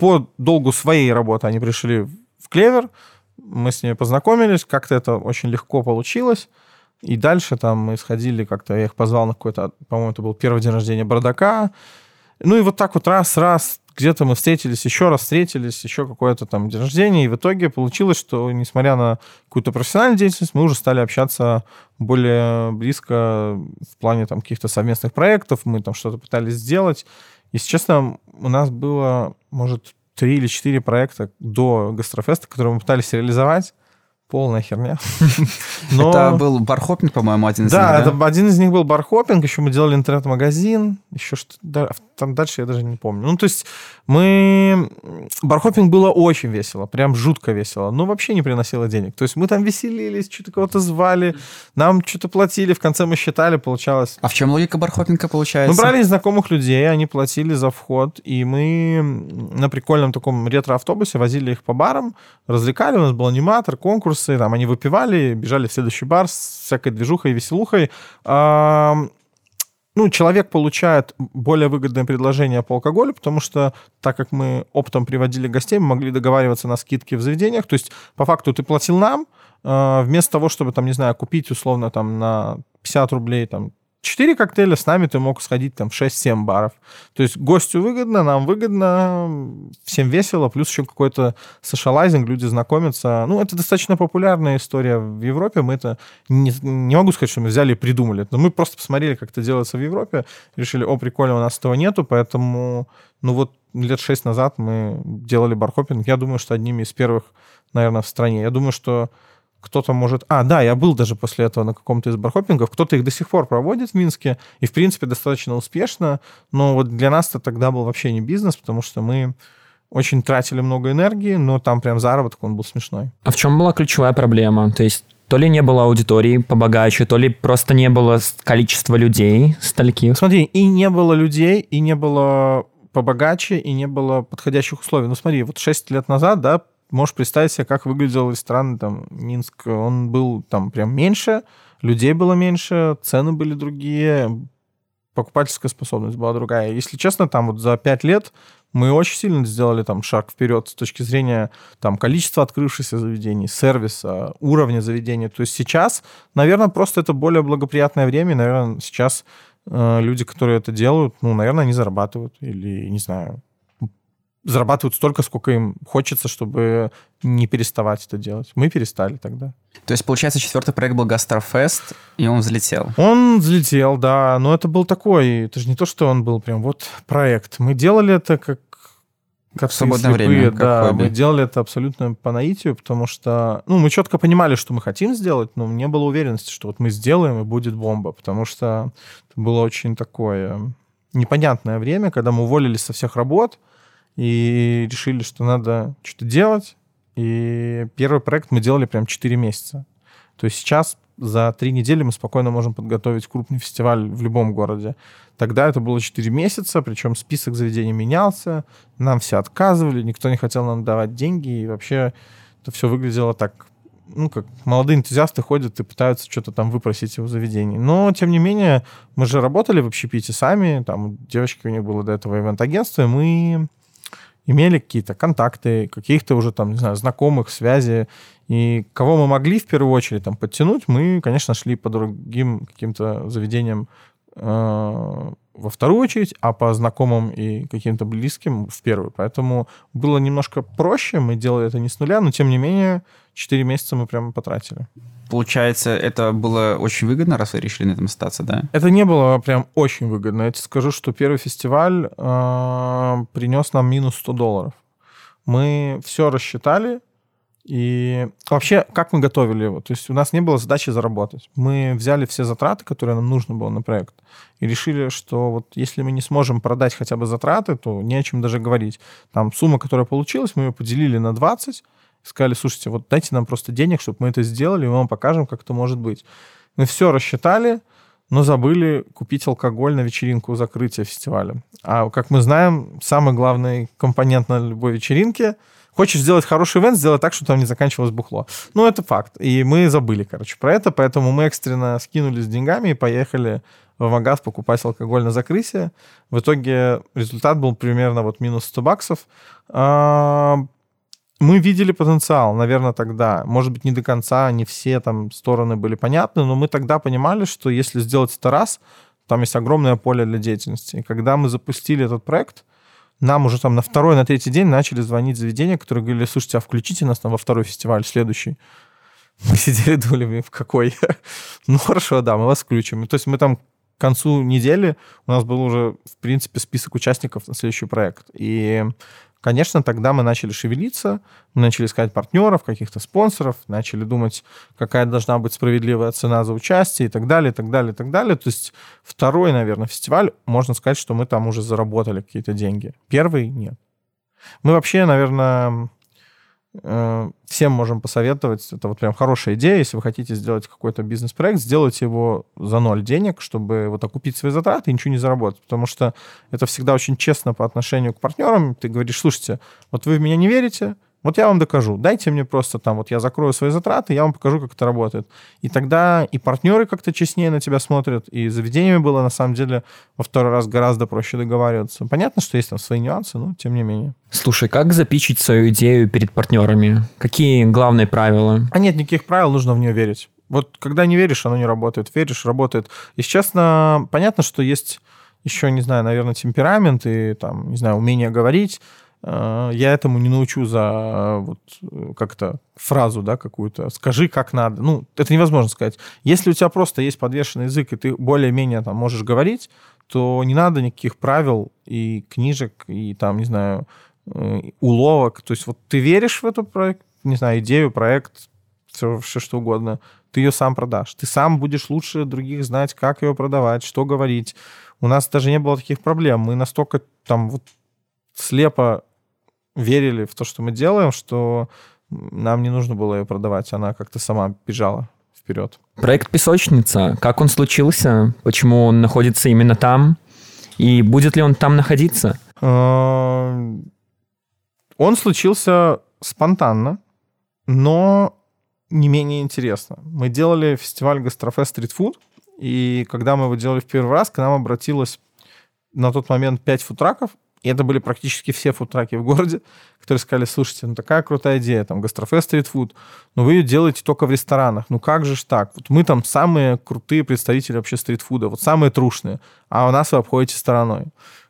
по долгу своей работы они пришли в Клевер, мы с ними познакомились, как-то это очень легко получилось. И дальше там мы сходили как-то, я их позвал на какой-то, по-моему, это был первый день рождения Бардака. Ну и вот так вот раз-раз где-то мы встретились, еще раз встретились, еще какое-то там день рождения, и в итоге получилось, что, несмотря на какую-то профессиональную деятельность, мы уже стали общаться более близко в плане там каких-то совместных проектов, мы там что-то пытались сделать. Если честно, у нас было, может, три или четыре проекта до Гастрофеста, которые мы пытались реализовать, полная херня. Но... Это был бархопинг, по-моему, один из да, них, да? Это, один из них был бархопинг, еще мы делали интернет-магазин, еще что там дальше я даже не помню. Ну, то есть мы... Бархопинг было очень весело, прям жутко весело, но вообще не приносило денег. То есть мы там веселились, что-то кого-то звали, нам что-то платили, в конце мы считали, получалось... А в чем логика бархопинга получается? Мы брали знакомых людей, они платили за вход, и мы на прикольном таком ретро-автобусе возили их по барам, развлекали, у нас был аниматор, конкурсы, там они выпивали, бежали в следующий бар с всякой движухой и веселухой ну, человек получает более выгодное предложение по алкоголю, потому что, так как мы оптом приводили гостей, мы могли договариваться на скидки в заведениях. То есть, по факту, ты платил нам, э, вместо того, чтобы, там, не знаю, купить условно там на 50 рублей там 4 коктейля с нами ты мог сходить там в 6-7 баров. То есть гостю выгодно, нам выгодно, всем весело, плюс еще какой-то сошалайзинг, люди знакомятся. Ну, это достаточно популярная история в Европе. Мы это не, не могу сказать, что мы взяли и придумали. Но мы просто посмотрели, как это делается в Европе, решили, о, прикольно, у нас этого нету, поэтому, ну вот лет 6 назад мы делали бархопинг. Я думаю, что одними из первых, наверное, в стране. Я думаю, что кто-то может... А, да, я был даже после этого на каком-то из бархопингов. Кто-то их до сих пор проводит в Минске, и, в принципе, достаточно успешно. Но вот для нас это тогда был вообще не бизнес, потому что мы очень тратили много энергии, но там прям заработок, он был смешной. А в чем была ключевая проблема? То есть то ли не было аудитории побогаче, то ли просто не было количества людей стольких. Смотри, и не было людей, и не было побогаче, и не было подходящих условий. Ну смотри, вот 6 лет назад, да, можешь представить себе, как выглядел ресторан там Минск. Он был там прям меньше, людей было меньше, цены были другие, покупательская способность была другая. Если честно, там вот за пять лет мы очень сильно сделали там шаг вперед с точки зрения там количества открывшихся заведений, сервиса, уровня заведения. То есть сейчас, наверное, просто это более благоприятное время. Наверное, сейчас э, люди, которые это делают, ну, наверное, они зарабатывают или, не знаю, зарабатывают столько, сколько им хочется, чтобы не переставать это делать. Мы перестали тогда. То есть, получается, четвертый проект был Гастрофест, и он взлетел? Он взлетел, да. Но это был такой... Это же не то, что он был прям вот проект. Мы делали это как как в свободное слепые, время, да, хобби. мы делали это абсолютно по наитию, потому что, ну, мы четко понимали, что мы хотим сделать, но не было уверенности, что вот мы сделаем и будет бомба, потому что это было очень такое непонятное время, когда мы уволились со всех работ, и решили, что надо что-то делать. И первый проект мы делали прям 4 месяца. То есть сейчас за 3 недели мы спокойно можем подготовить крупный фестиваль в любом городе. Тогда это было 4 месяца, причем список заведений менялся, нам все отказывали, никто не хотел нам давать деньги, и вообще это все выглядело так, ну, как молодые энтузиасты ходят и пытаются что-то там выпросить у заведений. Но, тем не менее, мы же работали в общепите сами, там девочки у них было до этого ивент-агентство, и мы имели какие-то контакты, каких-то уже там, не знаю, знакомых, связи. И кого мы могли в первую очередь там подтянуть, мы, конечно, шли по другим каким-то заведениям э, во вторую очередь, а по знакомым и каким-то близким в первую. Поэтому было немножко проще, мы делали это не с нуля, но тем не менее 4 месяца мы прямо потратили. Получается, это было очень выгодно, раз вы решили на этом остаться, да? Это не было прям очень выгодно. Я тебе скажу, что первый фестиваль э, принес нам минус 100 долларов. Мы все рассчитали, и вообще, как мы готовили его? То есть у нас не было задачи заработать. Мы взяли все затраты, которые нам нужно было на проект, и решили, что вот если мы не сможем продать хотя бы затраты, то не о чем даже говорить. Там сумма, которая получилась, мы ее поделили на 20, сказали, слушайте, вот дайте нам просто денег, чтобы мы это сделали, и мы вам покажем, как это может быть. Мы все рассчитали, но забыли купить алкоголь на вечеринку закрытия фестиваля. А как мы знаем, самый главный компонент на любой вечеринке — Хочешь сделать хороший ивент, сделай так, чтобы там не заканчивалось бухло. Ну, это факт. И мы забыли, короче, про это, поэтому мы экстренно скинулись деньгами и поехали в магаз покупать алкоголь на закрытие. В итоге результат был примерно вот минус 100 баксов. Мы видели потенциал, наверное, тогда. Может быть, не до конца, не все там стороны были понятны, но мы тогда понимали, что если сделать это раз, там есть огромное поле для деятельности. И когда мы запустили этот проект, нам уже там на второй, на третий день начали звонить заведения, которые говорили, слушайте, а включите нас там во второй фестиваль следующий. Мы сидели, думали, в какой? ну, хорошо, да, мы вас включим. То есть мы там к концу недели, у нас был уже, в принципе, список участников на следующий проект. И Конечно, тогда мы начали шевелиться, мы начали искать партнеров, каких-то спонсоров, начали думать, какая должна быть справедливая цена за участие и так далее, и так далее, и так далее. То есть второй, наверное, фестиваль, можно сказать, что мы там уже заработали какие-то деньги. Первый — нет. Мы вообще, наверное, всем можем посоветовать. Это вот прям хорошая идея. Если вы хотите сделать какой-то бизнес-проект, сделайте его за ноль денег, чтобы вот окупить свои затраты и ничего не заработать. Потому что это всегда очень честно по отношению к партнерам. Ты говоришь, слушайте, вот вы в меня не верите, вот я вам докажу. Дайте мне просто там, вот я закрою свои затраты, я вам покажу, как это работает. И тогда и партнеры как-то честнее на тебя смотрят, и заведениями было, на самом деле, во второй раз гораздо проще договариваться. Понятно, что есть там свои нюансы, но тем не менее. Слушай, как запичить свою идею перед партнерами? Какие главные правила? А нет никаких правил, нужно в нее верить. Вот когда не веришь, оно не работает. Веришь, работает. И честно, понятно, что есть еще, не знаю, наверное, темперамент и там, не знаю, умение говорить. Э, я этому не научу за вот как-то фразу, да, какую-то. Скажи, как надо. Ну, это невозможно сказать. Если у тебя просто есть подвешенный язык, и ты более-менее там можешь говорить, то не надо никаких правил и книжек, и там, не знаю, э, уловок. То есть вот ты веришь в эту проект, не знаю, идею, проект, все, все что угодно, ты ее сам продашь. Ты сам будешь лучше других знать, как ее продавать, что говорить. У нас даже не было таких проблем. Мы настолько там вот слепо верили в то, что мы делаем, что нам не нужно было ее продавать. Она как-то сама бежала вперед. Проект «Песочница». Как он случился? Почему он находится именно там? И будет ли он там находиться? А, он случился спонтанно, но не менее интересно. Мы делали фестиваль Гастрофест Food, и когда мы его делали в первый раз, к нам обратилось на тот момент пять футраков, и это были практически все фудтраки в городе, которые сказали, слушайте, ну такая крутая идея, там, гастрофест стритфуд, но вы ее делаете только в ресторанах. Ну как же ж так? Вот мы там самые крутые представители вообще стритфуда, вот самые трушные, а у нас вы обходите стороной.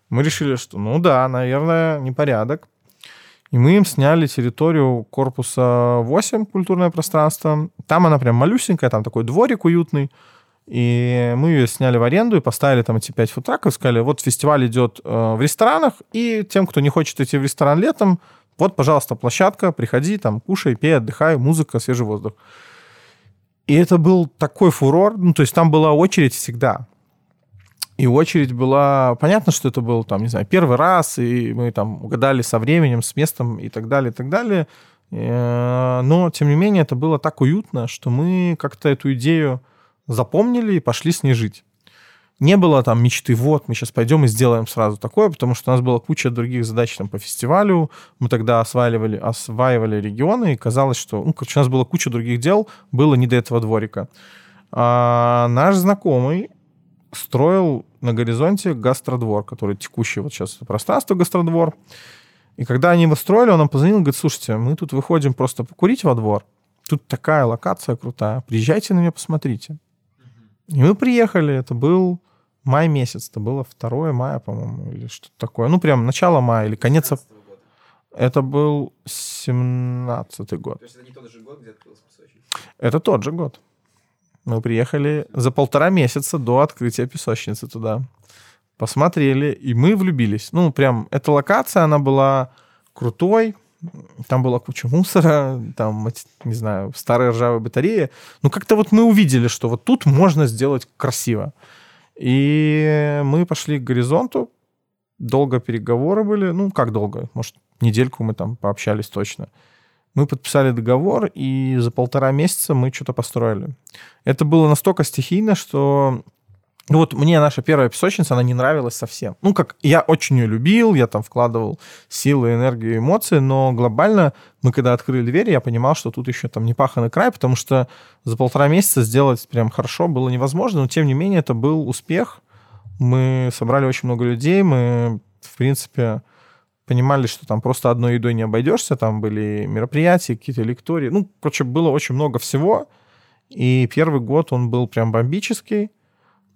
Мы решили, что ну да, наверное, непорядок. И мы им сняли территорию корпуса 8, культурное пространство. Там она прям малюсенькая, там такой дворик уютный. И мы ее сняли в аренду и поставили там эти пять футраков, сказали, вот фестиваль идет э, в ресторанах, и тем, кто не хочет идти в ресторан летом, вот, пожалуйста, площадка, приходи, там, кушай, пей, отдыхай, музыка, свежий воздух. И это был такой фурор, ну, то есть там была очередь всегда. И очередь была... Понятно, что это был, там, не знаю, первый раз, и мы там угадали со временем, с местом и так далее, и так далее. Э, но, тем не менее, это было так уютно, что мы как-то эту идею запомнили и пошли с ней жить. Не было там мечты, вот, мы сейчас пойдем и сделаем сразу такое, потому что у нас была куча других задач там по фестивалю. Мы тогда осваивали, осваивали регионы, и казалось, что... Ну, короче, у нас было куча других дел, было не до этого дворика. А наш знакомый строил на горизонте гастродвор, который текущий вот сейчас пространство гастродвор. И когда они его строили, он нам позвонил и говорит, слушайте, мы тут выходим просто покурить во двор. Тут такая локация крутая. Приезжайте на нее, посмотрите. И мы приехали, это был май месяц, это было 2 мая, по-моему, или что-то такое. Ну, прям начало мая или конец... Это был 17-й год. То есть это не тот же год, где открылся песочница? Это тот же год. Мы приехали за полтора месяца до открытия песочницы туда. Посмотрели, и мы влюбились. Ну, прям, эта локация, она была крутой, там была куча мусора, там, не знаю, старые ржавые батареи. Ну, как-то вот мы увидели, что вот тут можно сделать красиво. И мы пошли к горизонту, долго переговоры были, ну, как долго, может, недельку мы там пообщались точно. Мы подписали договор, и за полтора месяца мы что-то построили. Это было настолько стихийно, что ну вот мне наша первая песочница, она не нравилась совсем. Ну, как я очень ее любил, я там вкладывал силы, энергию, эмоции, но глобально мы когда открыли двери, я понимал, что тут еще там не паханный край, потому что за полтора месяца сделать прям хорошо было невозможно, но тем не менее это был успех. Мы собрали очень много людей, мы, в принципе, понимали, что там просто одной едой не обойдешься, там были мероприятия, какие-то лектории. Ну, короче, было очень много всего, и первый год он был прям бомбический,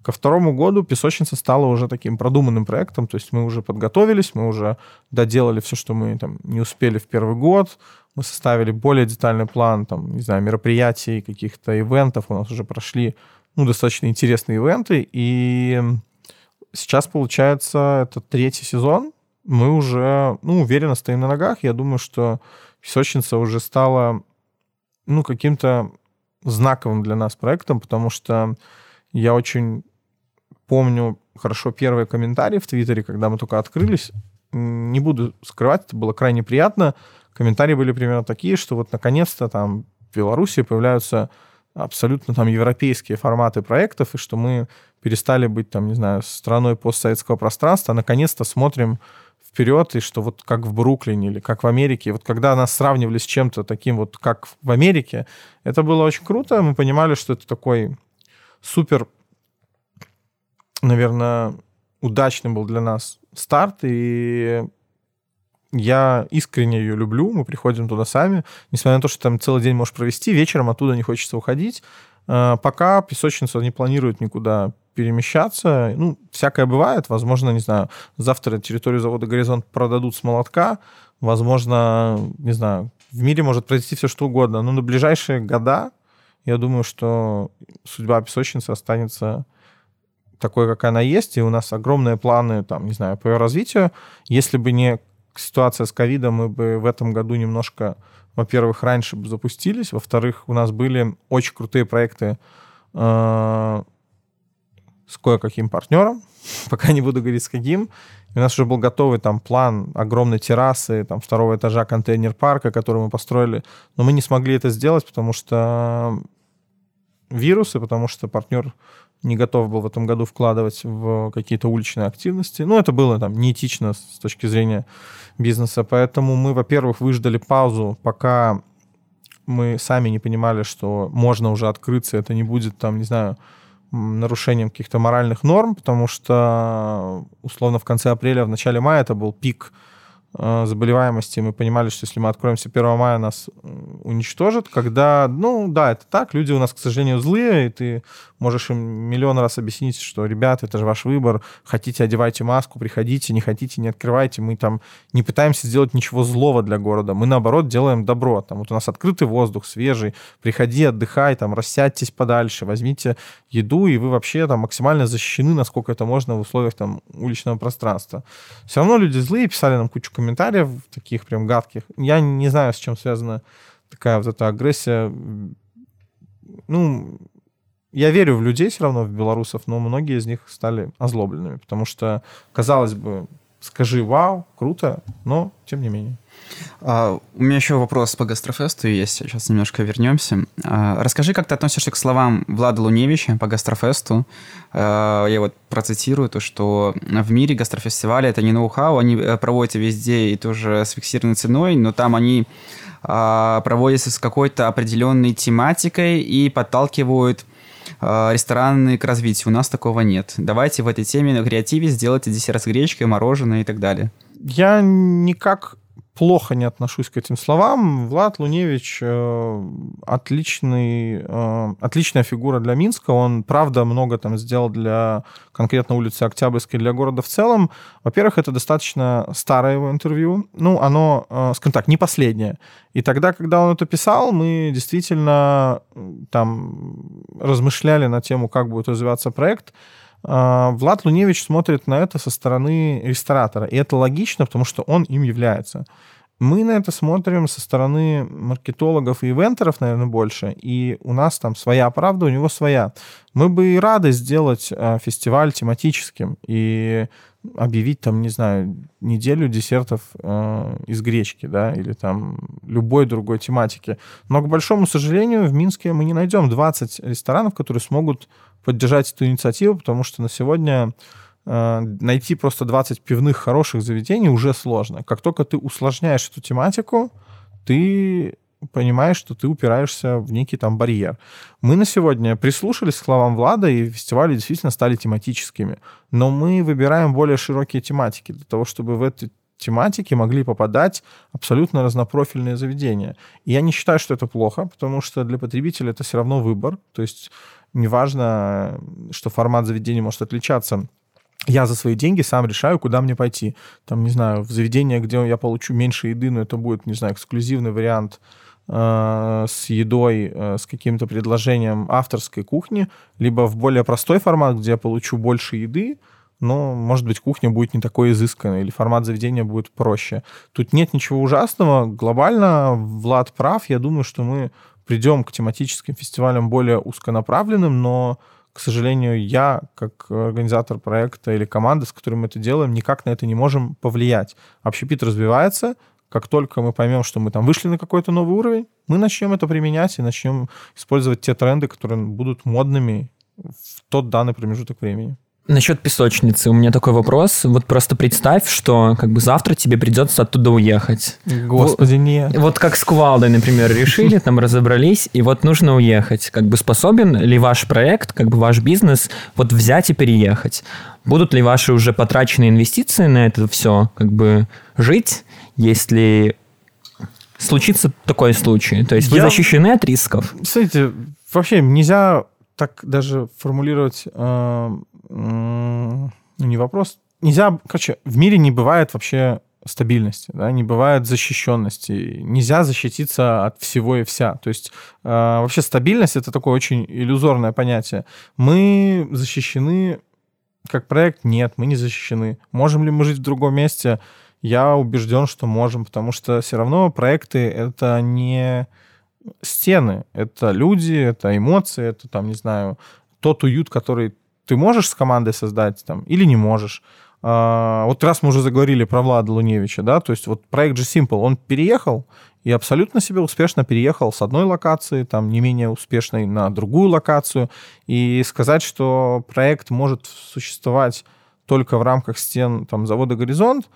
Ко второму году песочница стала уже таким продуманным проектом, то есть мы уже подготовились, мы уже доделали все, что мы там не успели в первый год, мы составили более детальный план, там, не знаю, мероприятий, каких-то ивентов, у нас уже прошли, ну, достаточно интересные ивенты, и сейчас, получается, это третий сезон, мы уже, ну, уверенно стоим на ногах, я думаю, что песочница уже стала, ну, каким-то знаковым для нас проектом, потому что я очень помню хорошо первые комментарии в Твиттере, когда мы только открылись. Не буду скрывать, это было крайне приятно. Комментарии были примерно такие, что вот наконец-то там в Беларуси появляются абсолютно там европейские форматы проектов, и что мы перестали быть там, не знаю, страной постсоветского пространства, а наконец-то смотрим вперед, и что вот как в Бруклине или как в Америке, вот когда нас сравнивали с чем-то таким вот, как в Америке, это было очень круто, мы понимали, что это такой супер наверное, удачный был для нас старт, и я искренне ее люблю, мы приходим туда сами, несмотря на то, что там целый день можешь провести, вечером оттуда не хочется уходить. Э, пока песочница не планирует никуда перемещаться. Ну, всякое бывает. Возможно, не знаю, завтра территорию завода «Горизонт» продадут с молотка. Возможно, не знаю, в мире может произойти все что угодно. Но на ближайшие года я думаю, что судьба песочницы останется такой, какая она есть, и у нас огромные планы, там, не знаю, по ее развитию. Если бы не ситуация с ковидом, мы бы в этом году немножко, во-первых, раньше бы запустились, во-вторых, у нас были очень крутые проекты э, с кое-каким партнером, пока не буду говорить с каким. У нас уже был готовый там план огромной террасы, там второго этажа контейнер-парка, который мы построили, но мы не смогли это сделать, потому что вирусы, потому что партнер не готов был в этом году вкладывать в какие-то уличные активности. Ну, это было там неэтично с точки зрения бизнеса. Поэтому мы, во-первых, выждали паузу, пока мы сами не понимали, что можно уже открыться, это не будет там, не знаю, нарушением каких-то моральных норм, потому что условно в конце апреля, в начале мая это был пик Э, заболеваемости, мы понимали, что если мы откроемся 1 мая, нас э, уничтожат, когда, ну да, это так, люди у нас, к сожалению, злые, и ты можешь им миллион раз объяснить, что, ребята, это же ваш выбор, хотите, одевайте маску, приходите, не хотите, не открывайте, мы там не пытаемся сделать ничего злого для города, мы, наоборот, делаем добро, там вот у нас открытый воздух, свежий, приходи, отдыхай, там, рассядьтесь подальше, возьмите еду, и вы вообще там максимально защищены, насколько это можно в условиях там уличного пространства. Все равно люди злые, писали нам кучу комментариев, таких прям гадких. Я не знаю, с чем связана такая вот эта агрессия. Ну, я верю в людей все равно, в белорусов, но многие из них стали озлобленными, потому что, казалось бы, скажи «Вау, круто», но тем не менее. А, у меня еще вопрос по гастрофесту есть, сейчас немножко вернемся. А, расскажи, как ты относишься к словам Влада Луневича по гастрофесту. А, я вот процитирую то, что в мире гастрофестивали это не ноу-хау, они э, проводятся везде и тоже с фиксированной ценой, но там они а, проводятся с какой-то определенной тематикой и подталкивают рестораны к развитию. У нас такого нет. Давайте в этой теме на креативе сделайте десерт с гречкой, мороженое и так далее. Я никак плохо не отношусь к этим словам. Влад Луневич э, отличный, э, отличная фигура для Минска. Он, правда, много там сделал для конкретно улицы Октябрьской, для города в целом. Во-первых, это достаточно старое его интервью. Ну, оно, э, скажем так, не последнее. И тогда, когда он это писал, мы действительно там размышляли на тему, как будет развиваться проект. А, Влад Луневич смотрит на это со стороны ресторатора. И это логично, потому что он им является. Мы на это смотрим со стороны маркетологов и ивентеров, наверное, больше. И у нас там своя правда, у него своя. Мы бы и рады сделать а, фестиваль тематическим и объявить там, не знаю, неделю десертов э, из гречки, да, или там любой другой тематики. Но, к большому сожалению, в Минске мы не найдем 20 ресторанов, которые смогут поддержать эту инициативу, потому что на сегодня э, найти просто 20 пивных хороших заведений уже сложно. Как только ты усложняешь эту тематику, ты понимаешь, что ты упираешься в некий там барьер. Мы на сегодня прислушались к словам Влада, и фестивали действительно стали тематическими. Но мы выбираем более широкие тематики для того, чтобы в этой тематике могли попадать абсолютно разнопрофильные заведения. И я не считаю, что это плохо, потому что для потребителя это все равно выбор. То есть неважно, что формат заведения может отличаться. Я за свои деньги сам решаю, куда мне пойти. Там, не знаю, в заведение, где я получу меньше еды, но это будет, не знаю, эксклюзивный вариант с едой, э, с каким-то предложением авторской кухни, либо в более простой формат, где я получу больше еды, но, может быть, кухня будет не такой изысканной, или формат заведения будет проще. Тут нет ничего ужасного. Глобально Влад прав. Я думаю, что мы придем к тематическим фестивалям более узконаправленным, но, к сожалению, я, как организатор проекта или команда, с которой мы это делаем, никак на это не можем повлиять. Общепит развивается, как только мы поймем, что мы там вышли на какой-то новый уровень, мы начнем это применять и начнем использовать те тренды, которые будут модными в тот данный промежуток времени. Насчет песочницы у меня такой вопрос. Вот просто представь, что как бы завтра тебе придется оттуда уехать. Господи, нет. Вот как с кувалдой, например, решили, там разобрались, и вот нужно уехать. Как бы способен ли ваш проект, как бы ваш бизнес вот взять и переехать? Будут ли ваши уже потраченные инвестиции на это все как бы жить, если случится такой случай? То есть вы Я... защищены от рисков? Смотрите, вообще нельзя так даже формулировать, э, ну, не вопрос. Нельзя, короче, в мире не бывает вообще стабильности, да, не бывает защищенности. Нельзя защититься от всего и вся. То есть э, вообще стабильность это такое очень иллюзорное понятие. Мы защищены как проект? Нет, мы не защищены. Можем ли мы жить в другом месте? Я убежден, что можем, потому что все равно проекты это не стены, это люди, это эмоции, это там, не знаю, тот уют, который ты можешь с командой создать там или не можешь. А, вот раз мы уже заговорили про Влада Луневича, да, то есть вот проект же Simple, он переехал и абсолютно себе успешно переехал с одной локации, там не менее успешной, на другую локацию. И сказать, что проект может существовать только в рамках стен там, завода «Горизонт»,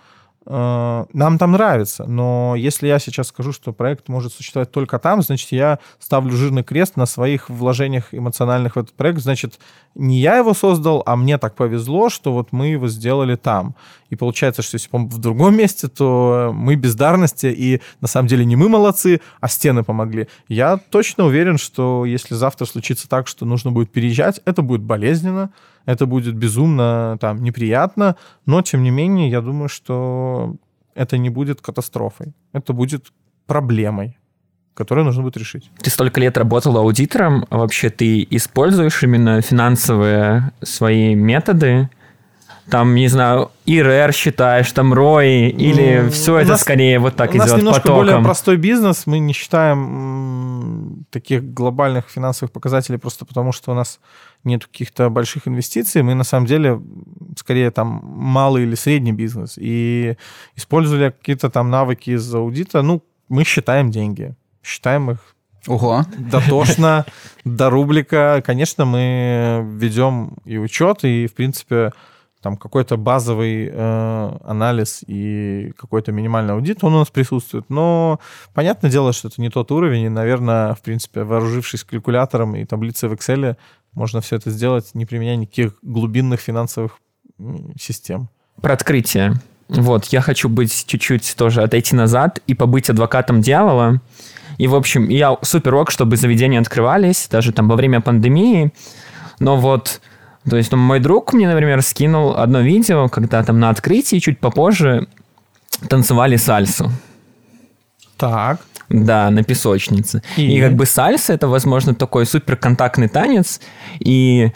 нам там нравится, но если я сейчас скажу, что проект может существовать только там, значит, я ставлю жирный крест на своих вложениях эмоциональных в этот проект. Значит, не я его создал, а мне так повезло, что вот мы его сделали там. И получается, что если он в другом месте, то мы бездарности, и на самом деле не мы молодцы, а стены помогли. Я точно уверен, что если завтра случится так, что нужно будет переезжать, это будет болезненно, это будет безумно там неприятно, но тем не менее я думаю, что это не будет катастрофой, это будет проблемой которую нужно будет решить. Ты столько лет работал аудитором, а вообще ты используешь именно финансовые свои методы там, не знаю, ИРР считаешь, там ROI, или ну, все это нас, скорее вот так идет потоком? У нас немножко потоком. более простой бизнес, мы не считаем таких глобальных финансовых показателей просто потому, что у нас нет каких-то больших инвестиций, мы на самом деле скорее там малый или средний бизнес, и использовали какие-то там навыки из аудита, ну, мы считаем деньги, считаем их Ого. Дотошно, до рублика. Конечно, мы ведем и учет, и, в принципе, там какой-то базовый э, анализ и какой-то минимальный аудит, он у нас присутствует. Но понятное дело, что это не тот уровень, и, наверное, в принципе, вооружившись калькулятором и таблицей в Excel, можно все это сделать, не применяя никаких глубинных финансовых систем. Про открытие. Вот, я хочу быть чуть-чуть тоже отойти назад и побыть адвокатом дьявола. И, в общем, я супер ок, чтобы заведения открывались, даже там во время пандемии. Но вот то есть, ну, мой друг мне, например, скинул одно видео, когда там на открытии чуть попозже танцевали сальсу. Так. Да, на песочнице. И, и как бы сальса это, возможно, такой суперконтактный танец. И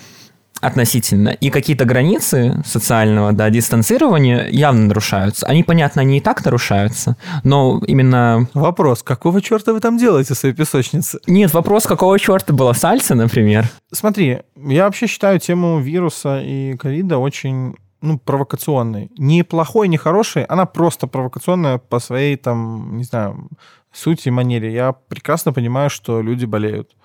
относительно. И какие-то границы социального да, дистанцирования явно нарушаются. Они, понятно, они и так нарушаются, но именно... Вопрос, какого черта вы там делаете в своей песочнице? Нет, вопрос, какого черта было сальса, например? Смотри, я вообще считаю тему вируса и ковида очень ну, провокационной. Не плохой, не хорошей, она просто провокационная по своей, там, не знаю, сути и манере. Я прекрасно понимаю, что люди болеют.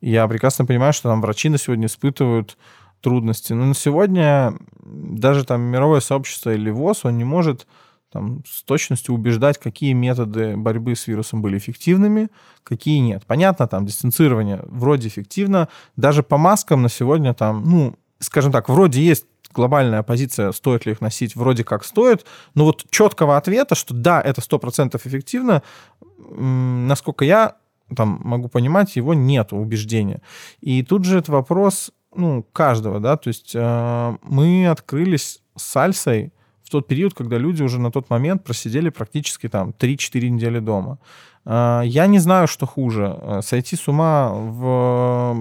Я прекрасно понимаю, что там врачи на сегодня испытывают трудности. Но на сегодня даже там мировое сообщество или ВОЗ, он не может там, с точностью убеждать, какие методы борьбы с вирусом были эффективными, какие нет. Понятно, там дистанцирование вроде эффективно. Даже по маскам на сегодня там, ну, скажем так, вроде есть глобальная позиция, стоит ли их носить, вроде как стоит, но вот четкого ответа, что да, это 100% эффективно, насколько я там могу понимать, его нет убеждения. И тут же это вопрос ну, каждого, да, то есть э, мы открылись с сальсой в тот период, когда люди уже на тот момент просидели практически там 3-4 недели дома. Э, я не знаю, что хуже. Э, сойти с ума в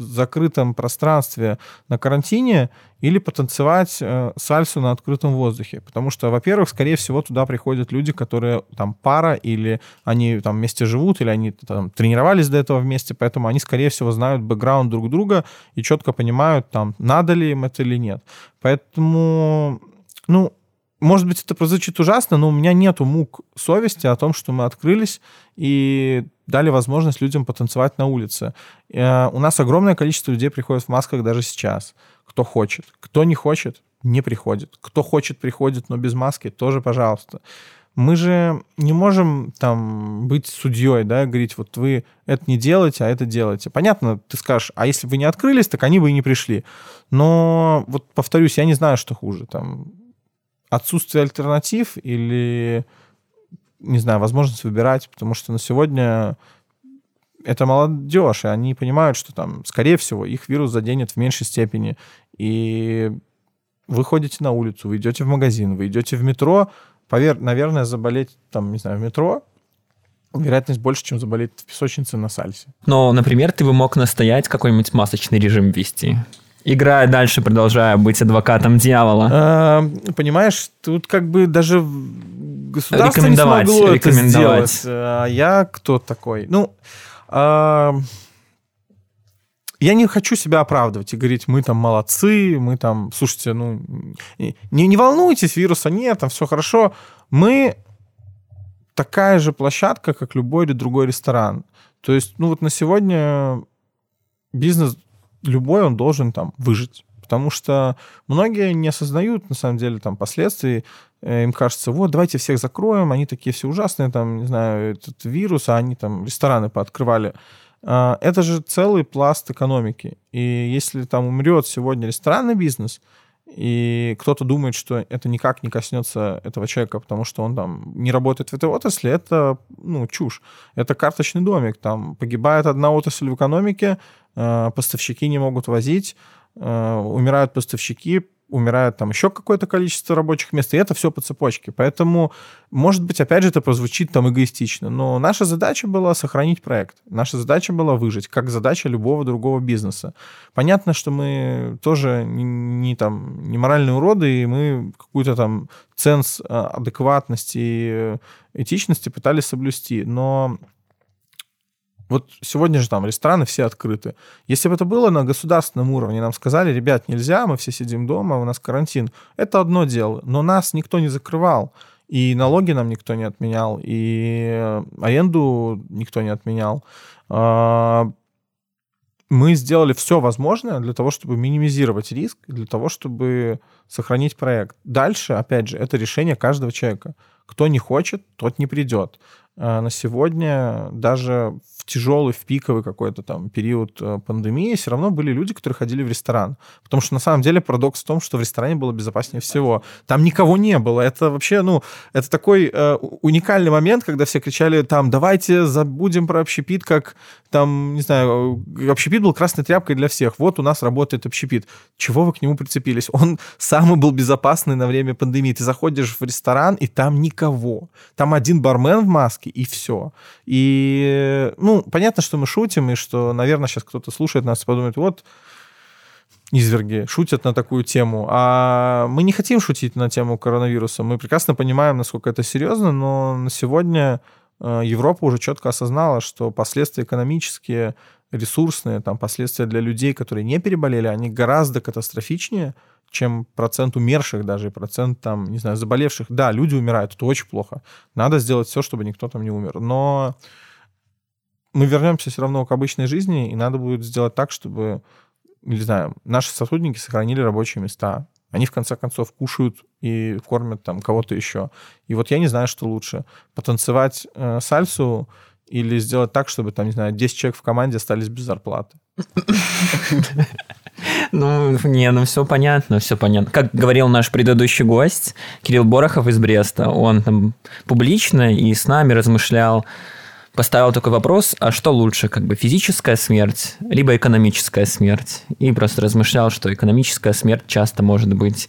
закрытом пространстве на карантине или потанцевать э, сальсу на открытом воздухе. Потому что, во-первых, скорее всего, туда приходят люди, которые там пара, или они там вместе живут, или они там тренировались до этого вместе, поэтому они, скорее всего, знают бэкграунд друг друга и четко понимают, там, надо ли им это или нет. Поэтому, ну, может быть, это прозвучит ужасно, но у меня нету мук совести о том, что мы открылись и дали возможность людям потанцевать на улице. Э, у нас огромное количество людей приходит в масках даже сейчас кто хочет. Кто не хочет, не приходит. Кто хочет, приходит, но без маски, тоже, пожалуйста. Мы же не можем там быть судьей, да, говорить, вот вы это не делаете, а это делаете. Понятно, ты скажешь, а если бы вы не открылись, так они бы и не пришли. Но вот повторюсь, я не знаю, что хуже. Там отсутствие альтернатив или, не знаю, возможность выбирать, потому что на сегодня это молодежь, и они понимают, что там, скорее всего, их вирус заденет в меньшей степени. И вы ходите на улицу, вы идете в магазин, вы идете в метро, повер, наверное, заболеть там, не знаю, в метро, вероятность больше, чем заболеть в песочнице на сальсе. Но, например, ты бы мог настоять какой-нибудь масочный режим ввести. Играя дальше, продолжая быть адвокатом дьявола. А, понимаешь, тут как бы даже государство не Рекомендовать, смогло это сделать. А я кто такой? Ну, а, я не хочу себя оправдывать и говорить, мы там молодцы, мы там, слушайте, ну, не, не волнуйтесь, вируса нет, там все хорошо. Мы такая же площадка, как любой или другой ресторан. То есть, ну вот на сегодня бизнес любой, он должен там выжить. Потому что многие не осознают, на самом деле, там, последствий. Э, Им кажется, вот, давайте всех закроем, они такие все ужасные, там, не знаю, этот вирус, а они там рестораны пооткрывали. А, Это же целый пласт экономики. И если там умрет сегодня ресторанный бизнес, и кто-то думает, что это никак не коснется этого человека, потому что он там не работает в этой отрасли, это, ну, чушь. Это карточный домик. Там погибает одна отрасль в экономике, э, поставщики не могут возить, э, умирают поставщики, умирает там еще какое-то количество рабочих мест, и это все по цепочке. Поэтому, может быть, опять же, это прозвучит там эгоистично, но наша задача была сохранить проект. Наша задача была выжить, как задача любого другого бизнеса. Понятно, что мы тоже не, не там не моральные уроды, и мы какую-то там ценз э, адекватности и э, этичности пытались соблюсти, но вот сегодня же там рестораны все открыты. Если бы это было на государственном уровне, нам сказали, ребят, нельзя, мы все сидим дома, у нас карантин. Это одно дело. Но нас никто не закрывал. И налоги нам никто не отменял, и э, аренду никто не отменял. А, Мы сделали все возможное для того, чтобы минимизировать риск, для того, чтобы сохранить проект. Дальше, опять же, это решение каждого человека. Кто не хочет, тот не придет. А На сегодня даже тяжелый, в пиковый какой-то там период э, пандемии все равно были люди, которые ходили в ресторан. Потому что на самом деле парадокс в том, что в ресторане было безопаснее всего. Там никого не было. Это вообще, ну, это такой э, уникальный момент, когда все кричали там, давайте забудем про общепит, как там, не знаю, общепит был красной тряпкой для всех. Вот у нас работает общепит. Чего вы к нему прицепились? Он самый был безопасный на время пандемии. Ты заходишь в ресторан, и там никого. Там один бармен в маске, и все. И, ну, понятно, что мы шутим, и что, наверное, сейчас кто-то слушает нас и подумает, вот, изверги шутят на такую тему. А мы не хотим шутить на тему коронавируса. Мы прекрасно понимаем, насколько это серьезно, но на сегодня э, Европа уже четко осознала, что последствия экономические, ресурсные, там, последствия для людей, которые не переболели, они гораздо катастрофичнее, чем процент умерших даже, процент, там, не знаю, заболевших. Да, люди умирают, это очень плохо. Надо сделать все, чтобы никто там не умер. Но мы вернемся все равно к обычной жизни, и надо будет сделать так, чтобы, не знаю, наши сотрудники сохранили рабочие места. Они, в конце концов, кушают и кормят там кого-то еще. И вот я не знаю, что лучше. Потанцевать э, сальсу или сделать так, чтобы, там, не знаю, 10 человек в команде остались без зарплаты. Ну, не, ну все понятно, все понятно. Как говорил наш предыдущий гость, Кирилл Борохов из Бреста, он там публично и с нами размышлял, поставил такой вопрос, а что лучше, как бы физическая смерть, либо экономическая смерть? И просто размышлял, что экономическая смерть часто может быть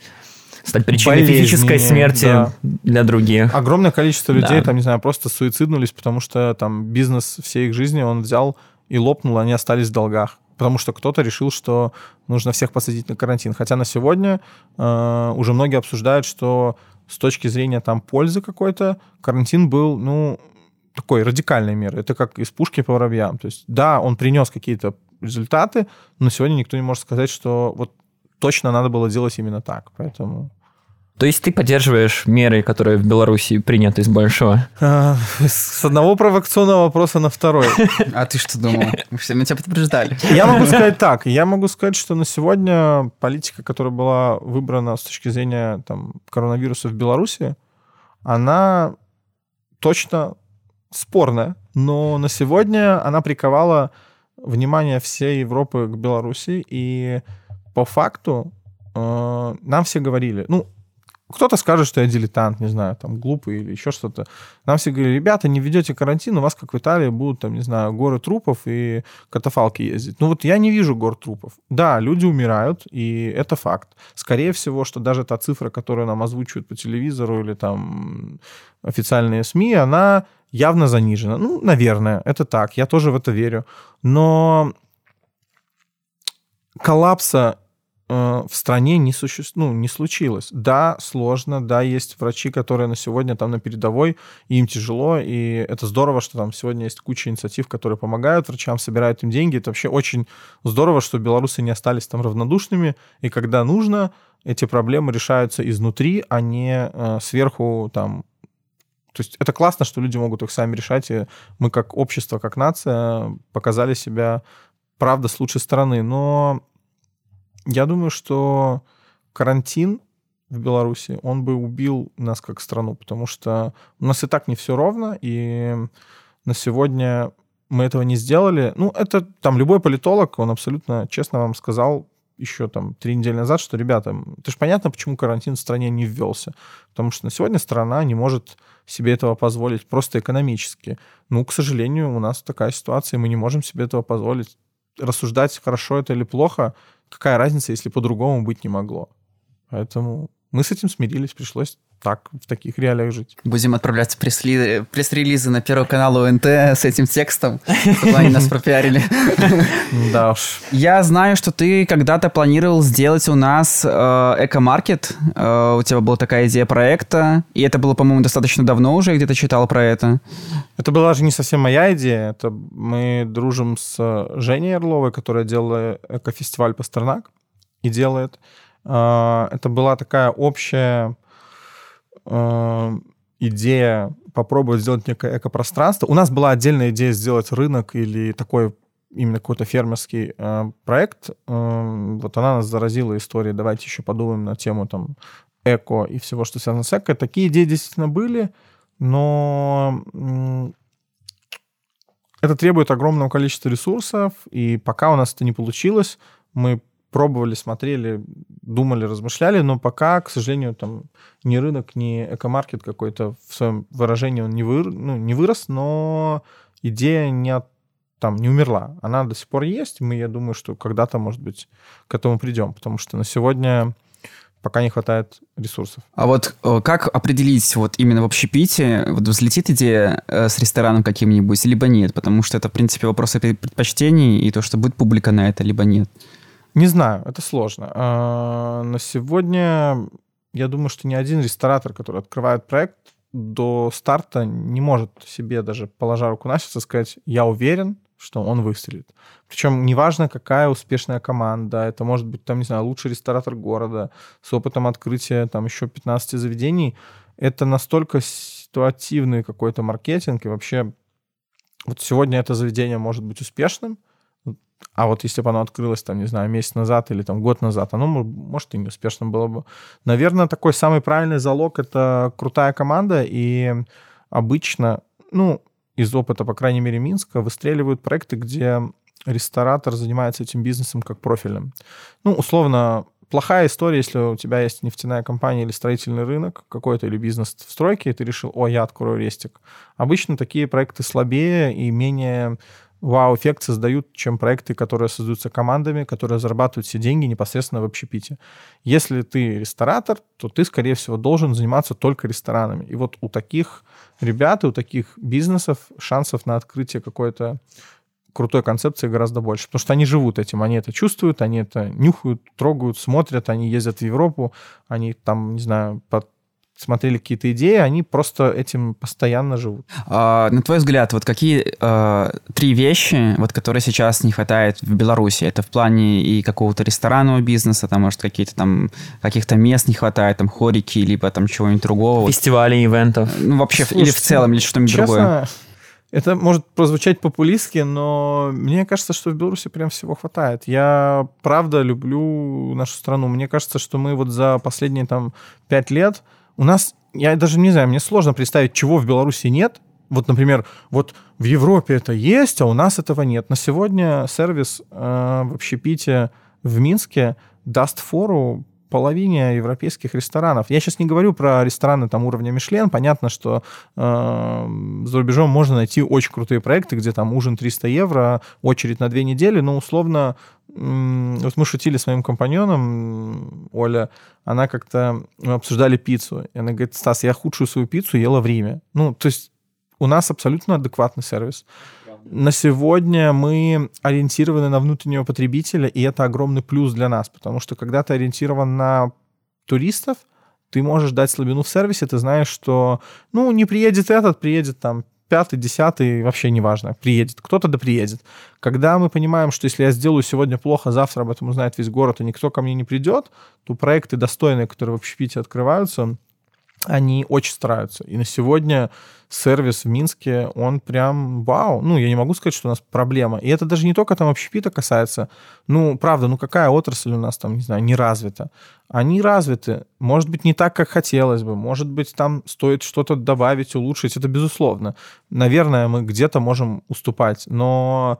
стать причиной физической Болезненнее, смерти да. для других. Огромное количество людей, Да. там, не знаю, просто суициднулись, потому что там бизнес всей их жизни он взял и лопнул, они остались в долгах. Потому что кто-то решил, что нужно всех посадить на карантин. Хотя на сегодня э, уже многие обсуждают, что с точки зрения там пользы какой-то, карантин был, ну, такой радикальной меры. Это как из пушки по воробьям. То есть, да, он принес какие-то результаты, но сегодня никто не может сказать, что вот точно надо было делать именно так. Поэтому... То есть ты поддерживаешь меры, которые в Беларуси приняты с большого? А, С одного провокационного вопроса на второй. А ты что думал? Мы все мы тебя предупреждали. Я могу сказать так. Я могу сказать, что на сегодня политика, которая была выбрана с точки зрения там, коронавируса в Беларуси, она точно спорная. Но на сегодня она приковала внимание всей Европы к Беларуси. И по факту э, нам все говорили, ну, кто-то скажет, что я дилетант, не знаю, там, глупый или еще что-то. Нам все говорили, ребята, не ведете карантин, у вас, как в Италии, будут, там, не знаю, горы трупов и катафалки ездить. Ну вот я не вижу гор трупов. Да, люди умирают, и это факт. Скорее всего, что даже та цифра, которую нам озвучивают по телевизору или там официальные СМИ, она явно занижена. Ну, наверное, это так, я тоже в это верю. Но коллапса в стране не, суще... ну, не случилось. Да, сложно, да, есть врачи, которые на сегодня там на передовой, и им тяжело, и это здорово, что там сегодня есть куча инициатив, которые помогают врачам, собирают им деньги. Это вообще очень здорово, что белорусы не остались там равнодушными, и когда нужно, эти проблемы решаются изнутри, а не э, сверху там то есть это классно, что люди могут их сами решать, и мы как общество, как нация показали себя, правда, с лучшей стороны. Но я думаю, что карантин в Беларуси, он бы убил нас как страну, потому что у нас и так не все ровно, и на сегодня мы этого не сделали. Ну, это там любой политолог, он абсолютно честно вам сказал еще там три недели назад, что, ребята, это же понятно, почему карантин в стране не ввелся. Потому что на сегодня страна не может себе этого позволить просто экономически. Ну, к сожалению, у нас такая ситуация, и мы не можем себе этого позволить. Рассуждать, хорошо это или плохо, какая разница, если по-другому быть не могло. Поэтому мы с этим смирились, пришлось так, в таких реалиях жить. Будем отправлять пресс-релизы на Первый канал УНТ с этим текстом, чтобы они нас пропиарили. Да уж. Я знаю, что ты когда-то планировал сделать у нас э, эко-маркет. Э, у тебя была такая идея проекта, и это было, по-моему, достаточно давно уже, где-то читал про это. Это была же не совсем моя идея. Это мы дружим с Женей Орловой, которая делала эко-фестиваль Пастернак и делает. Э, это была такая общая э, идея попробовать сделать некое экопространство. У нас была отдельная идея сделать рынок или такой именно какой-то фермерский э, проект. Э, вот она нас заразила историей. Давайте еще подумаем на тему там эко и всего, что связано с эко. Такие идеи действительно были, но э, это требует огромного количества ресурсов, и пока у нас это не получилось, мы пробовали, смотрели, думали, размышляли, но пока, к сожалению, там ни рынок, ни экомаркет какой-то в своем выражении он не, выр, ну, не вырос, но идея не от, там не умерла. Она до сих пор есть. Мы, я думаю, что когда-то, может быть, к этому придем, потому что на сегодня пока не хватает ресурсов. А вот э, как определить вот именно в общепите, вот взлетит идея э, с рестораном каким-нибудь, либо нет? Потому что это, в принципе, вопрос предпочтений и то, что будет публика на это, либо нет. Не знаю, это сложно. А, на сегодня я думаю, что ни один ресторатор, который открывает проект, до старта не может себе даже, положа руку на сердце, сказать, я уверен, что он выстрелит. Причем неважно, какая успешная команда, это может быть, там, не знаю, лучший ресторатор города с опытом открытия там еще 15 заведений, это настолько ситуативный какой-то маркетинг, и вообще вот сегодня это заведение может быть успешным, а вот если бы оно открылось, там, не знаю, месяц назад или там год назад, оно, может, и не успешно было бы. Наверное, такой самый правильный залог — это крутая команда, и обычно, ну, из опыта, по крайней мере, Минска, выстреливают проекты, где ресторатор занимается этим бизнесом как профильным. Ну, условно, плохая история, если у тебя есть нефтяная компания или строительный рынок какой-то, или бизнес в стройке, и ты решил, о, я открою рестик. Обычно такие проекты слабее и менее вау-эффект создают, чем проекты, которые создаются командами, которые зарабатывают все деньги непосредственно в общепите. Если ты ресторатор, то ты, скорее всего, должен заниматься только ресторанами. И вот у таких ребят и у таких бизнесов шансов на открытие какой-то крутой концепции гораздо больше, потому что они живут этим, они это чувствуют, они это нюхают, трогают, смотрят, они ездят в Европу, они там, не знаю, под смотрели какие-то идеи, они просто этим постоянно живут. А, на твой взгляд, вот какие а, три вещи, вот, которые сейчас не хватает в Беларуси? Это в плане и какого-то ресторанного бизнеса, там, может, какие-то там, каких-то мест не хватает, там, хорики, либо там чего-нибудь другого. Фестивалей, ивентов. Ну, вообще, Слушайте, или в целом, или что-нибудь честно, другое. Это может прозвучать популистски, но мне кажется, что в Беларуси прям всего хватает. Я правда люблю нашу страну. Мне кажется, что мы вот за последние там пять лет у нас, я даже не знаю, мне сложно представить, чего в Беларуси нет. Вот, например, вот в Европе это есть, а у нас этого нет. На сегодня сервис э, в общепите в Минске даст фору половине европейских ресторанов. Я сейчас не говорю про рестораны там уровня Мишлен. Понятно, что э, за рубежом можно найти очень крутые проекты, где там ужин 300 евро, очередь на две недели, но условно вот мы шутили с моим компаньоном, Оля, она как-то мы обсуждали пиццу. И она говорит, Стас, я худшую свою пиццу ела в Риме. Ну, то есть у нас абсолютно адекватный сервис. На сегодня мы ориентированы на внутреннего потребителя, и это огромный плюс для нас, потому что когда ты ориентирован на туристов, ты можешь дать слабину в сервисе, ты знаешь, что, ну, не приедет этот, приедет там пятый, десятый, вообще неважно, приедет. Кто-то да приедет. Когда мы понимаем, что если я сделаю сегодня плохо, завтра об этом узнает весь город, и никто ко мне не придет, то проекты достойные, которые в общепите открываются, они очень стараются. И на сегодня сервис в Минске, он прям вау. Ну, я не могу сказать, что у нас проблема. И это даже не только там общепита касается. Ну, правда, ну какая отрасль у нас там, не знаю, не развита? Они развиты. Может быть, не так, как хотелось бы. Может быть, там стоит что-то добавить, улучшить. Это безусловно. Наверное, мы где-то можем уступать. Но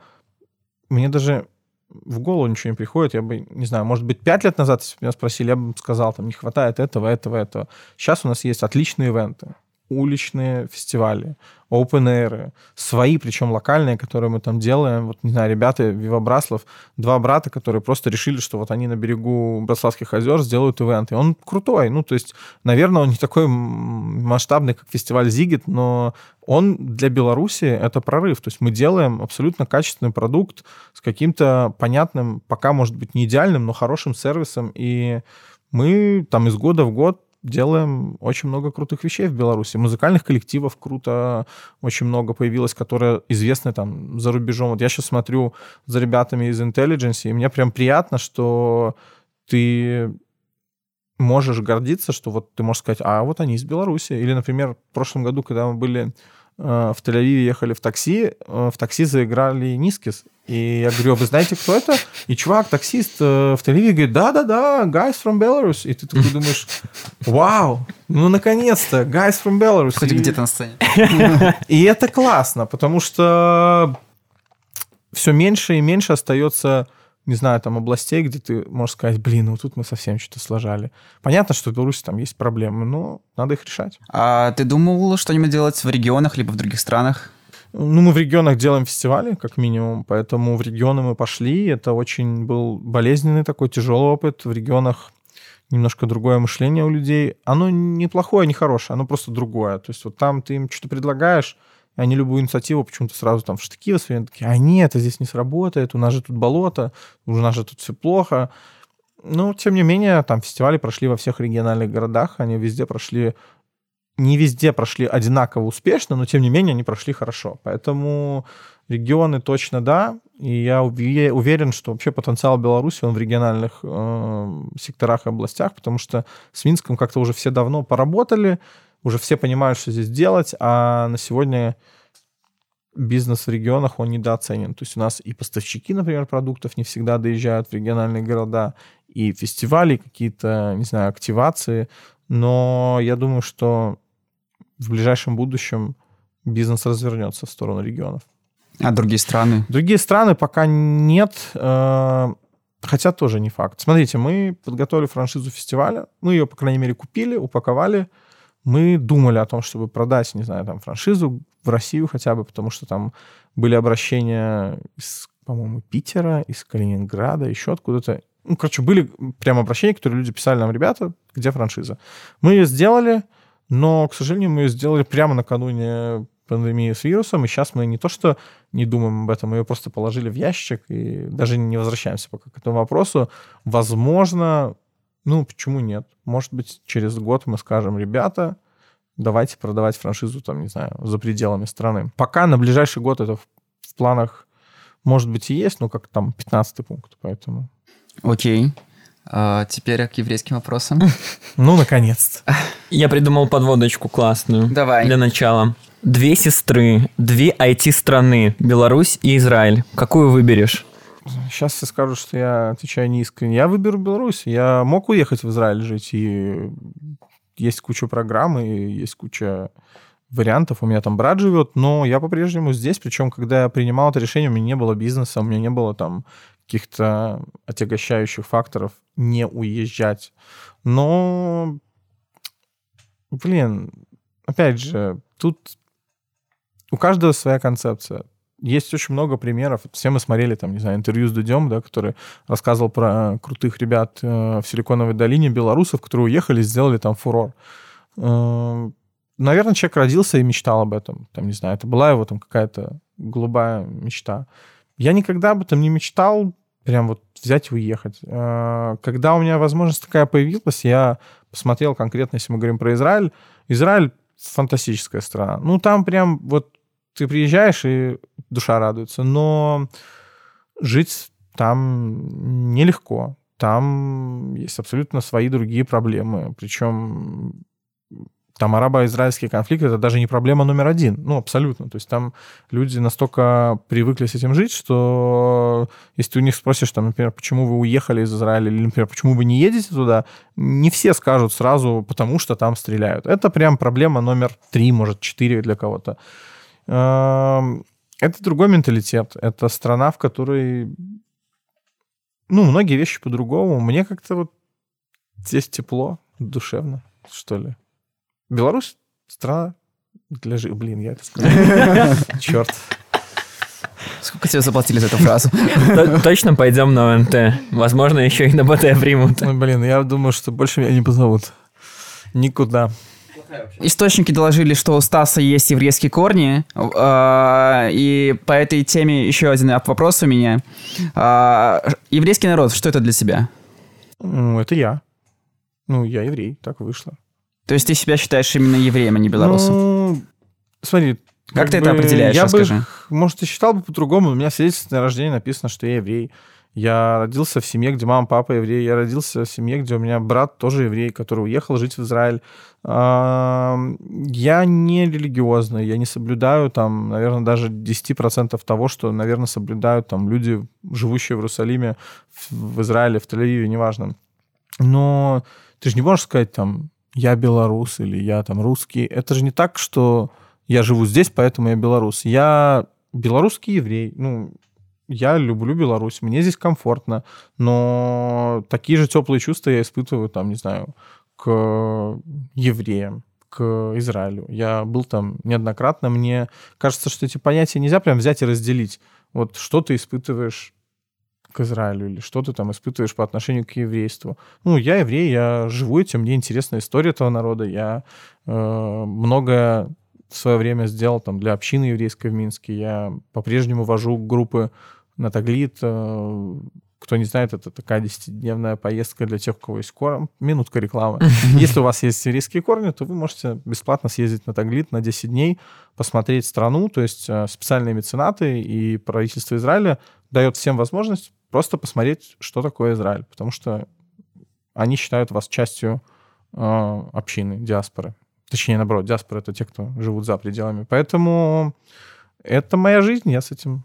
мне даже в голову ничего не приходит. Я бы, не знаю, может быть, пять лет назад, если бы меня спросили, я бы сказал, там, не хватает этого, этого, этого. Сейчас у нас есть отличные ивенты уличные фестивали, open air, свои, причем локальные, которые мы там делаем. Вот, не знаю, ребята, Вива Браслов, два брата, которые просто решили, что вот они на берегу Браславских озер сделают ивент. И он крутой. Ну, то есть, наверное, он не такой масштабный, как фестиваль Зигит, но он для Беларуси это прорыв. То есть мы делаем абсолютно качественный продукт с каким-то понятным, пока, может быть, не идеальным, но хорошим сервисом. И мы там из года в год делаем очень много крутых вещей в Беларуси. Музыкальных коллективов круто очень много появилось, которые известны там за рубежом. Вот я сейчас смотрю за ребятами из Intelligence, и мне прям приятно, что ты можешь гордиться, что вот ты можешь сказать, а вот они из Беларуси. Или, например, в прошлом году, когда мы были в Тель-Авиве, ехали в такси, э, в такси заиграли Нискис. И я говорю, «А вы знаете, кто это? И чувак, таксист э, в Тель-Авиве говорит, да-да-да, guys from Belarus. И ты такой думаешь, вау, ну наконец-то, guys from Belarus. Хоть и... где-то на сцене. И это классно, потому что все меньше и меньше остается не знаю, там областей, где ты можешь сказать, блин, ну тут мы совсем что-то сложали. Понятно, что в Беларуси там есть проблемы, но надо их решать. А ты думал что-нибудь делать в регионах либо в других странах? Ну, мы в регионах делаем фестивали, как минимум, поэтому в регионы мы пошли. Это очень был болезненный такой тяжелый опыт. В регионах немножко другое мышление у людей. Оно не плохое, не хорошее, оно просто другое. То есть вот там ты им что-то предлагаешь, они любую инициативу почему-то сразу там в штыки воспринимают. Такие, а нет, это здесь не сработает, у нас же тут болото, у нас же тут все плохо. Но, тем не менее, там фестивали прошли во всех региональных городах, они везде прошли не везде прошли одинаково успешно, но тем не менее они прошли хорошо. Поэтому регионы точно да. И я уверен, что вообще потенциал Беларуси, он в региональных э, секторах и областях, потому что с Минском как-то уже все давно поработали, уже все понимают, что здесь делать, а на сегодня бизнес в регионах, он недооценен. То есть у нас и поставщики, например, продуктов не всегда доезжают в региональные города, и фестивали, какие-то, не знаю, активации. Но я думаю, что в ближайшем будущем бизнес развернется в сторону регионов. А другие страны? Другие страны пока нет, э, хотя тоже не факт. Смотрите, мы подготовили франшизу фестиваля, мы ее, по крайней мере, купили, упаковали. Мы думали о том, чтобы продать, не знаю, там, франшизу в Россию хотя бы, потому что там были обращения из, по-моему, Питера, из Калининграда, еще откуда-то. Ну, короче, были прям обращения, которые люди писали нам, ребята, где франшиза. Мы ее сделали, но, к сожалению, мы ее сделали прямо накануне пандемии с вирусом, и сейчас мы не то что не думаем об этом, мы ее просто положили в ящик и даже не возвращаемся пока к этому вопросу. Возможно, ну, почему нет? Может быть, через год мы скажем, ребята, давайте продавать франшизу, там, не знаю, за пределами страны. Пока на ближайший год это в, в планах, может быть, и есть, но как там 15 пункт, поэтому... Окей. А, теперь к еврейским вопросам. Ну, наконец-то. Я придумал подводочку классную. Давай. Для начала. Две сестры, две IT-страны, Беларусь и Израиль. Какую выберешь? Сейчас все скажут, что я отвечаю неискренне. Я выберу Беларусь. Я мог уехать в Израиль жить, и есть куча программ, и есть куча вариантов. У меня там брат живет, но я по-прежнему здесь. Причем, когда я принимал это решение, у меня не было бизнеса, у меня не было там каких-то отягощающих факторов не уезжать. Но, блин, опять же, тут у каждого своя концепция. Есть очень много примеров. Все мы смотрели, там, не знаю, интервью с Дудем, да, который рассказывал про крутых ребят э, в Силиконовой долине, белорусов, которые уехали, сделали там фурор. Э, наверное, человек родился и мечтал об этом. Там, не знаю, это была его там какая-то голубая мечта. Я никогда об этом не мечтал, прям вот взять и уехать. Э, когда у меня возможность такая появилась, я посмотрел конкретно, если мы говорим про Израиль. Израиль фантастическая страна. Ну, там прям вот ты приезжаешь, и душа радуется. Но жить там нелегко. Там есть абсолютно свои другие проблемы. Причем там арабо-израильский конфликт это даже не проблема номер один. Ну, абсолютно. То есть там люди настолько привыкли с этим жить, что если ты у них спросишь, там, например, почему вы уехали из Израиля, или, например, почему вы не едете туда, не все скажут сразу, потому что там стреляют. Это прям проблема номер три, может, четыре для кого-то. Это другой менталитет. Это страна, в которой ну, многие вещи по-другому. Мне как-то вот здесь тепло, душевно, что ли. Беларусь страна для жизни. Блин, я это сказал. Черт. Сколько тебе заплатили за эту фразу? Точно пойдем на ОНТ. Возможно, еще и на БТ примут. Ну, блин, я думаю, что больше меня не позовут. Никуда. Источники доложили, что у Стаса есть еврейские корни, а, и по этой теме еще один вопрос у меня. А, еврейский народ, что это для тебя? Ну, это я. Ну, я еврей, так вышло. То есть ты себя считаешь именно евреем, а не белорусом? Ну, смотри, как, как ты бы, это определяешь, я расскажи. Бы, может, и считал бы по-другому. У меня в свидетельстве на рождение написано, что я еврей. Я родился в семье, где мама, папа еврей. Я родился в семье, где у меня брат тоже еврей, который уехал жить в Израиль. Я не религиозный, я не соблюдаю там, наверное, даже 10% того, что, наверное, соблюдают там люди, живущие в Иерусалиме, в Израиле, в Тель-Авиве, неважно. Но ты же не можешь сказать там, я белорус или я там русский. Это же не так, что я живу здесь, поэтому я белорус. Я белорусский еврей. Ну, я люблю Беларусь, мне здесь комфортно, но такие же теплые чувства я испытываю, там, не знаю, к евреям, к Израилю. Я был там неоднократно, мне кажется, что эти понятия нельзя прям взять и разделить. Вот что ты испытываешь к Израилю или что ты там испытываешь по отношению к еврейству. Ну, я еврей, я живу этим, мне интересна история этого народа, я э, многое в свое время сделал там для общины еврейской в Минске, я по-прежнему вожу группы на Таглит. Э, кто не знает, это такая десятидневная поездка для тех, у кого есть корм. Минутка рекламы. Если у вас есть сирийские корни, то вы можете бесплатно съездить на Таглит на 10 дней, посмотреть страну. То есть э, специальные меценаты и правительство Израиля дает всем возможность просто посмотреть, что такое Израиль. Потому что они считают вас частью э, общины, диаспоры. Точнее, наоборот, диаспора — это те, кто живут за пределами. Поэтому это моя жизнь, я с этим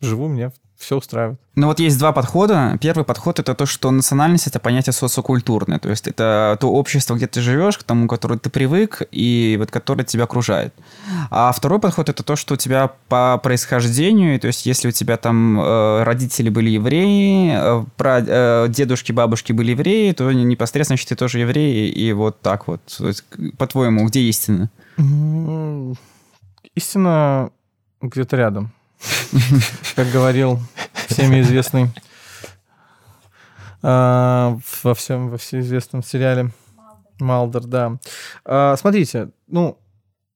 живу, мне все устраивает. Ну вот есть два подхода. Первый подход это то, что национальность это понятие социокультурное, то есть это то общество, где ты живешь, к тому, к которому ты привык и вот которое тебя окружает. А второй подход это то, что у тебя по происхождению, то есть если у тебя там э, родители были евреи, э, про, э, дедушки, бабушки были евреи, то непосредственно значит ты тоже еврей и вот так вот. По-твоему, где истина? Истина где-то рядом. Как говорил всеми известный а, во всем, во всеизвестном сериале Малдер, да. А, смотрите, ну,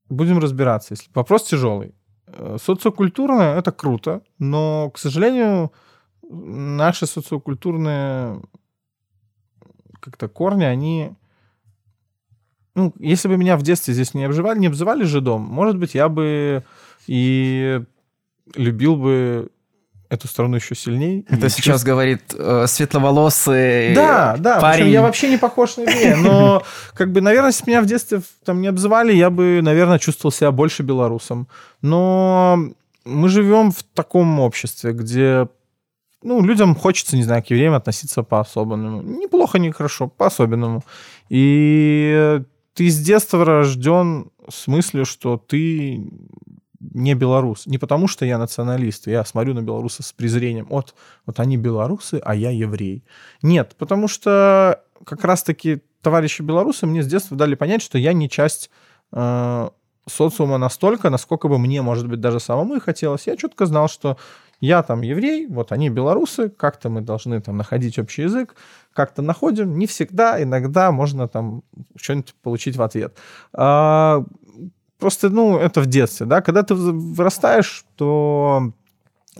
будем разбираться. Если вопрос тяжелый. Э, социокультурное — это круто, но, к сожалению, наши социокультурные как-то корни, они... Ну, если бы меня в детстве здесь не обзывали, не обзывали жидом, может быть, я бы и любил бы эту страну еще сильнее. Это сейчас чувств... говорит э, светловолосый да, да, парень. я вообще не похож на еврея, но как бы, наверное, если меня в детстве там не обзывали, я бы, наверное, чувствовал себя больше белорусом. Но мы живем в таком обществе, где ну, людям хочется, не знаю, к евреям относиться по-особенному. Неплохо, не хорошо, по-особенному. И ты с детства рожден с мыслью, что ты не белорус. Не потому, что я националист, я смотрю на белорусов с презрением. Вот, вот они белорусы, а я еврей. Нет, потому что как раз-таки товарищи белорусы мне с детства дали понять, что я не часть э, социума настолько, насколько бы мне, может быть, даже самому и хотелось. Я четко знал, что я там еврей, вот они белорусы, как-то мы должны там находить общий язык, как-то находим, не всегда, иногда можно там что-нибудь получить в ответ. А, просто, ну, это в детстве, да, когда ты вырастаешь, то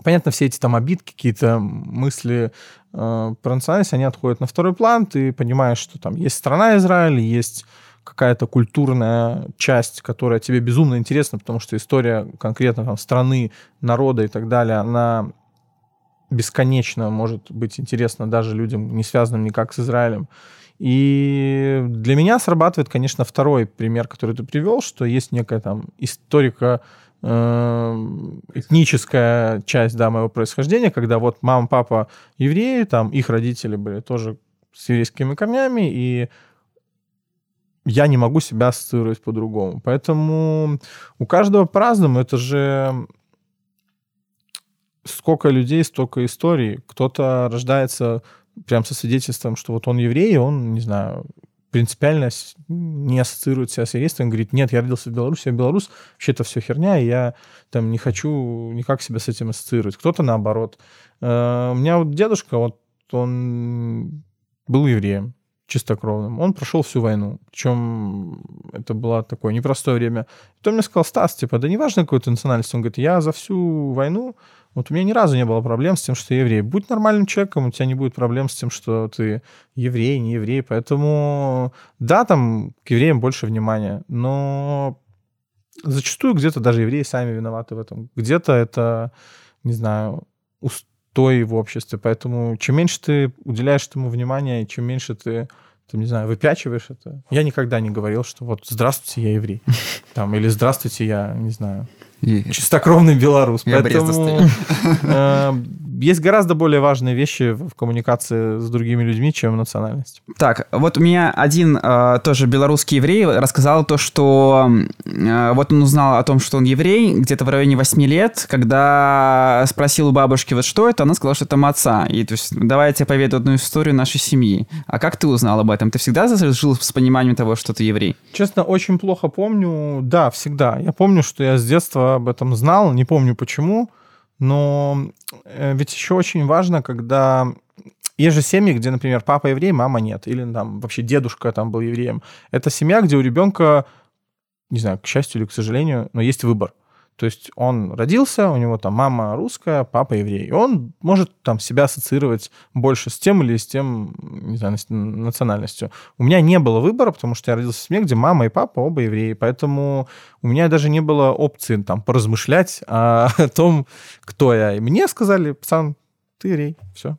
понятно, все эти там обидки, какие-то мысли э, про национальность, они отходят на второй план, ты понимаешь, что там есть страна Израиль, есть какая-то культурная часть, которая тебе безумно интересна, потому что история конкретно там страны, народа и так далее, она бесконечно может быть интересна даже людям, не связанным никак с Израилем. И для меня срабатывает, конечно, второй пример, который ты привел, что есть некая там историка э, этническая часть да, моего происхождения, когда вот мама, папа евреи, там их родители были тоже с еврейскими корнями, и я не могу себя ассоциировать по-другому. Поэтому у каждого по-разному. Это же сколько людей, столько историй. Кто-то рождается прям со свидетельством, что вот он еврей, он, не знаю, принципиально не ассоциирует себя с еврейством, говорит, нет, я родился в Беларуси, я белорус, вообще это все херня, и я там не хочу никак себя с этим ассоциировать. Кто-то наоборот. Э, у меня вот дедушка, вот он был евреем, чистокровным. Он прошел всю войну. Причем это было такое непростое время. И он мне сказал, Стас, типа, да неважно какой ты национальность. Он говорит, я за всю войну, вот у меня ни разу не было проблем с тем, что я еврей. Будь нормальным человеком, у тебя не будет проблем с тем, что ты еврей, не еврей. Поэтому, да, там к евреям больше внимания, но зачастую где-то даже евреи сами виноваты в этом. Где-то это, не знаю, той в обществе. Поэтому чем меньше ты уделяешь этому внимания, чем меньше ты ты, не знаю, выпячиваешь это. Я никогда не говорил, что вот здравствуйте, я еврей. Там, или здравствуйте, я, не знаю, и... чистокровный белорус. Я Поэтому есть гораздо более важные вещи в коммуникации с другими людьми, чем национальность. Так, вот у меня один э, тоже белорусский еврей рассказал то, что э, вот он узнал о том, что он еврей где-то в районе 8 лет, когда спросил у бабушки, вот что это, она сказала, что это маца. И то есть давай я тебе поведу одну историю нашей семьи. А как ты узнал об этом? Ты всегда жил с пониманием того, что ты еврей? Честно, очень плохо помню. Да, всегда. Я помню, что я с детства об этом знал, не помню почему, но э, ведь еще очень важно, когда есть же семьи, где, например, папа еврей, мама нет, или там вообще дедушка там был евреем. Это семья, где у ребенка, не знаю, к счастью или к сожалению, но есть выбор. То есть он родился, у него там мама русская, папа еврей. И он может там себя ассоциировать больше с тем или с тем, не знаю, национальностью. У меня не было выбора, потому что я родился в семье, где мама и папа оба евреи. Поэтому у меня даже не было опции там поразмышлять о, о том, кто я. И мне сказали, пацан, ты еврей, все.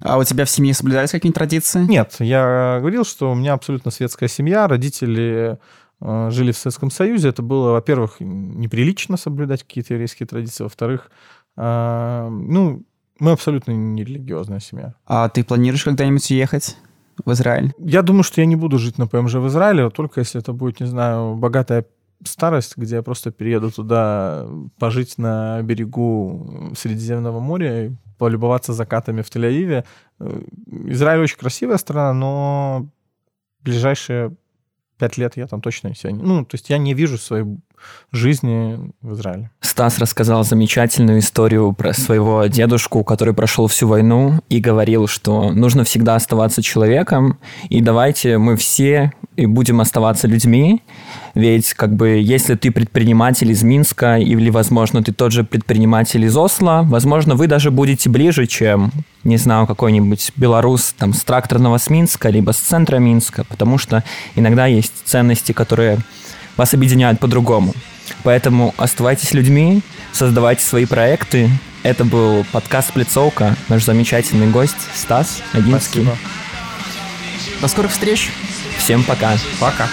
А у тебя в семье соблюдались какие-нибудь традиции? Нет, я говорил, что у меня абсолютно светская семья, родители жили в Советском Союзе, это было, во-первых, неприлично соблюдать какие-то еврейские традиции, во-вторых, э, ну, мы абсолютно не религиозная семья. А ты планируешь когда-нибудь уехать в Израиль? Я думаю, что я не буду жить на ПМЖ в Израиле, только если это будет, не знаю, богатая старость, где я просто перееду туда пожить на берегу Средиземного моря и полюбоваться закатами в Тель-Авиве. Э, Израиль очень красивая страна, но ближайшие пять лет я там точно себя не... Ну, то есть я не вижу своей жизни в Израиле. Стас рассказал замечательную историю про своего дедушку, который прошел всю войну и говорил, что нужно всегда оставаться человеком, и давайте мы все и будем оставаться людьми, ведь как бы если ты предприниматель из Минска или, возможно, ты тот же предприниматель из Осло, возможно, вы даже будете ближе, чем, не знаю, какой-нибудь белорус там с тракторного с Минска, либо с центра Минска, потому что иногда есть ценности, которые вас объединяют по-другому. Поэтому оставайтесь людьми, создавайте свои проекты. Это был подкаст «Плецовка», наш замечательный гость Стас Агинский. Спасибо. До скорых встреч! Всем пока. Пока.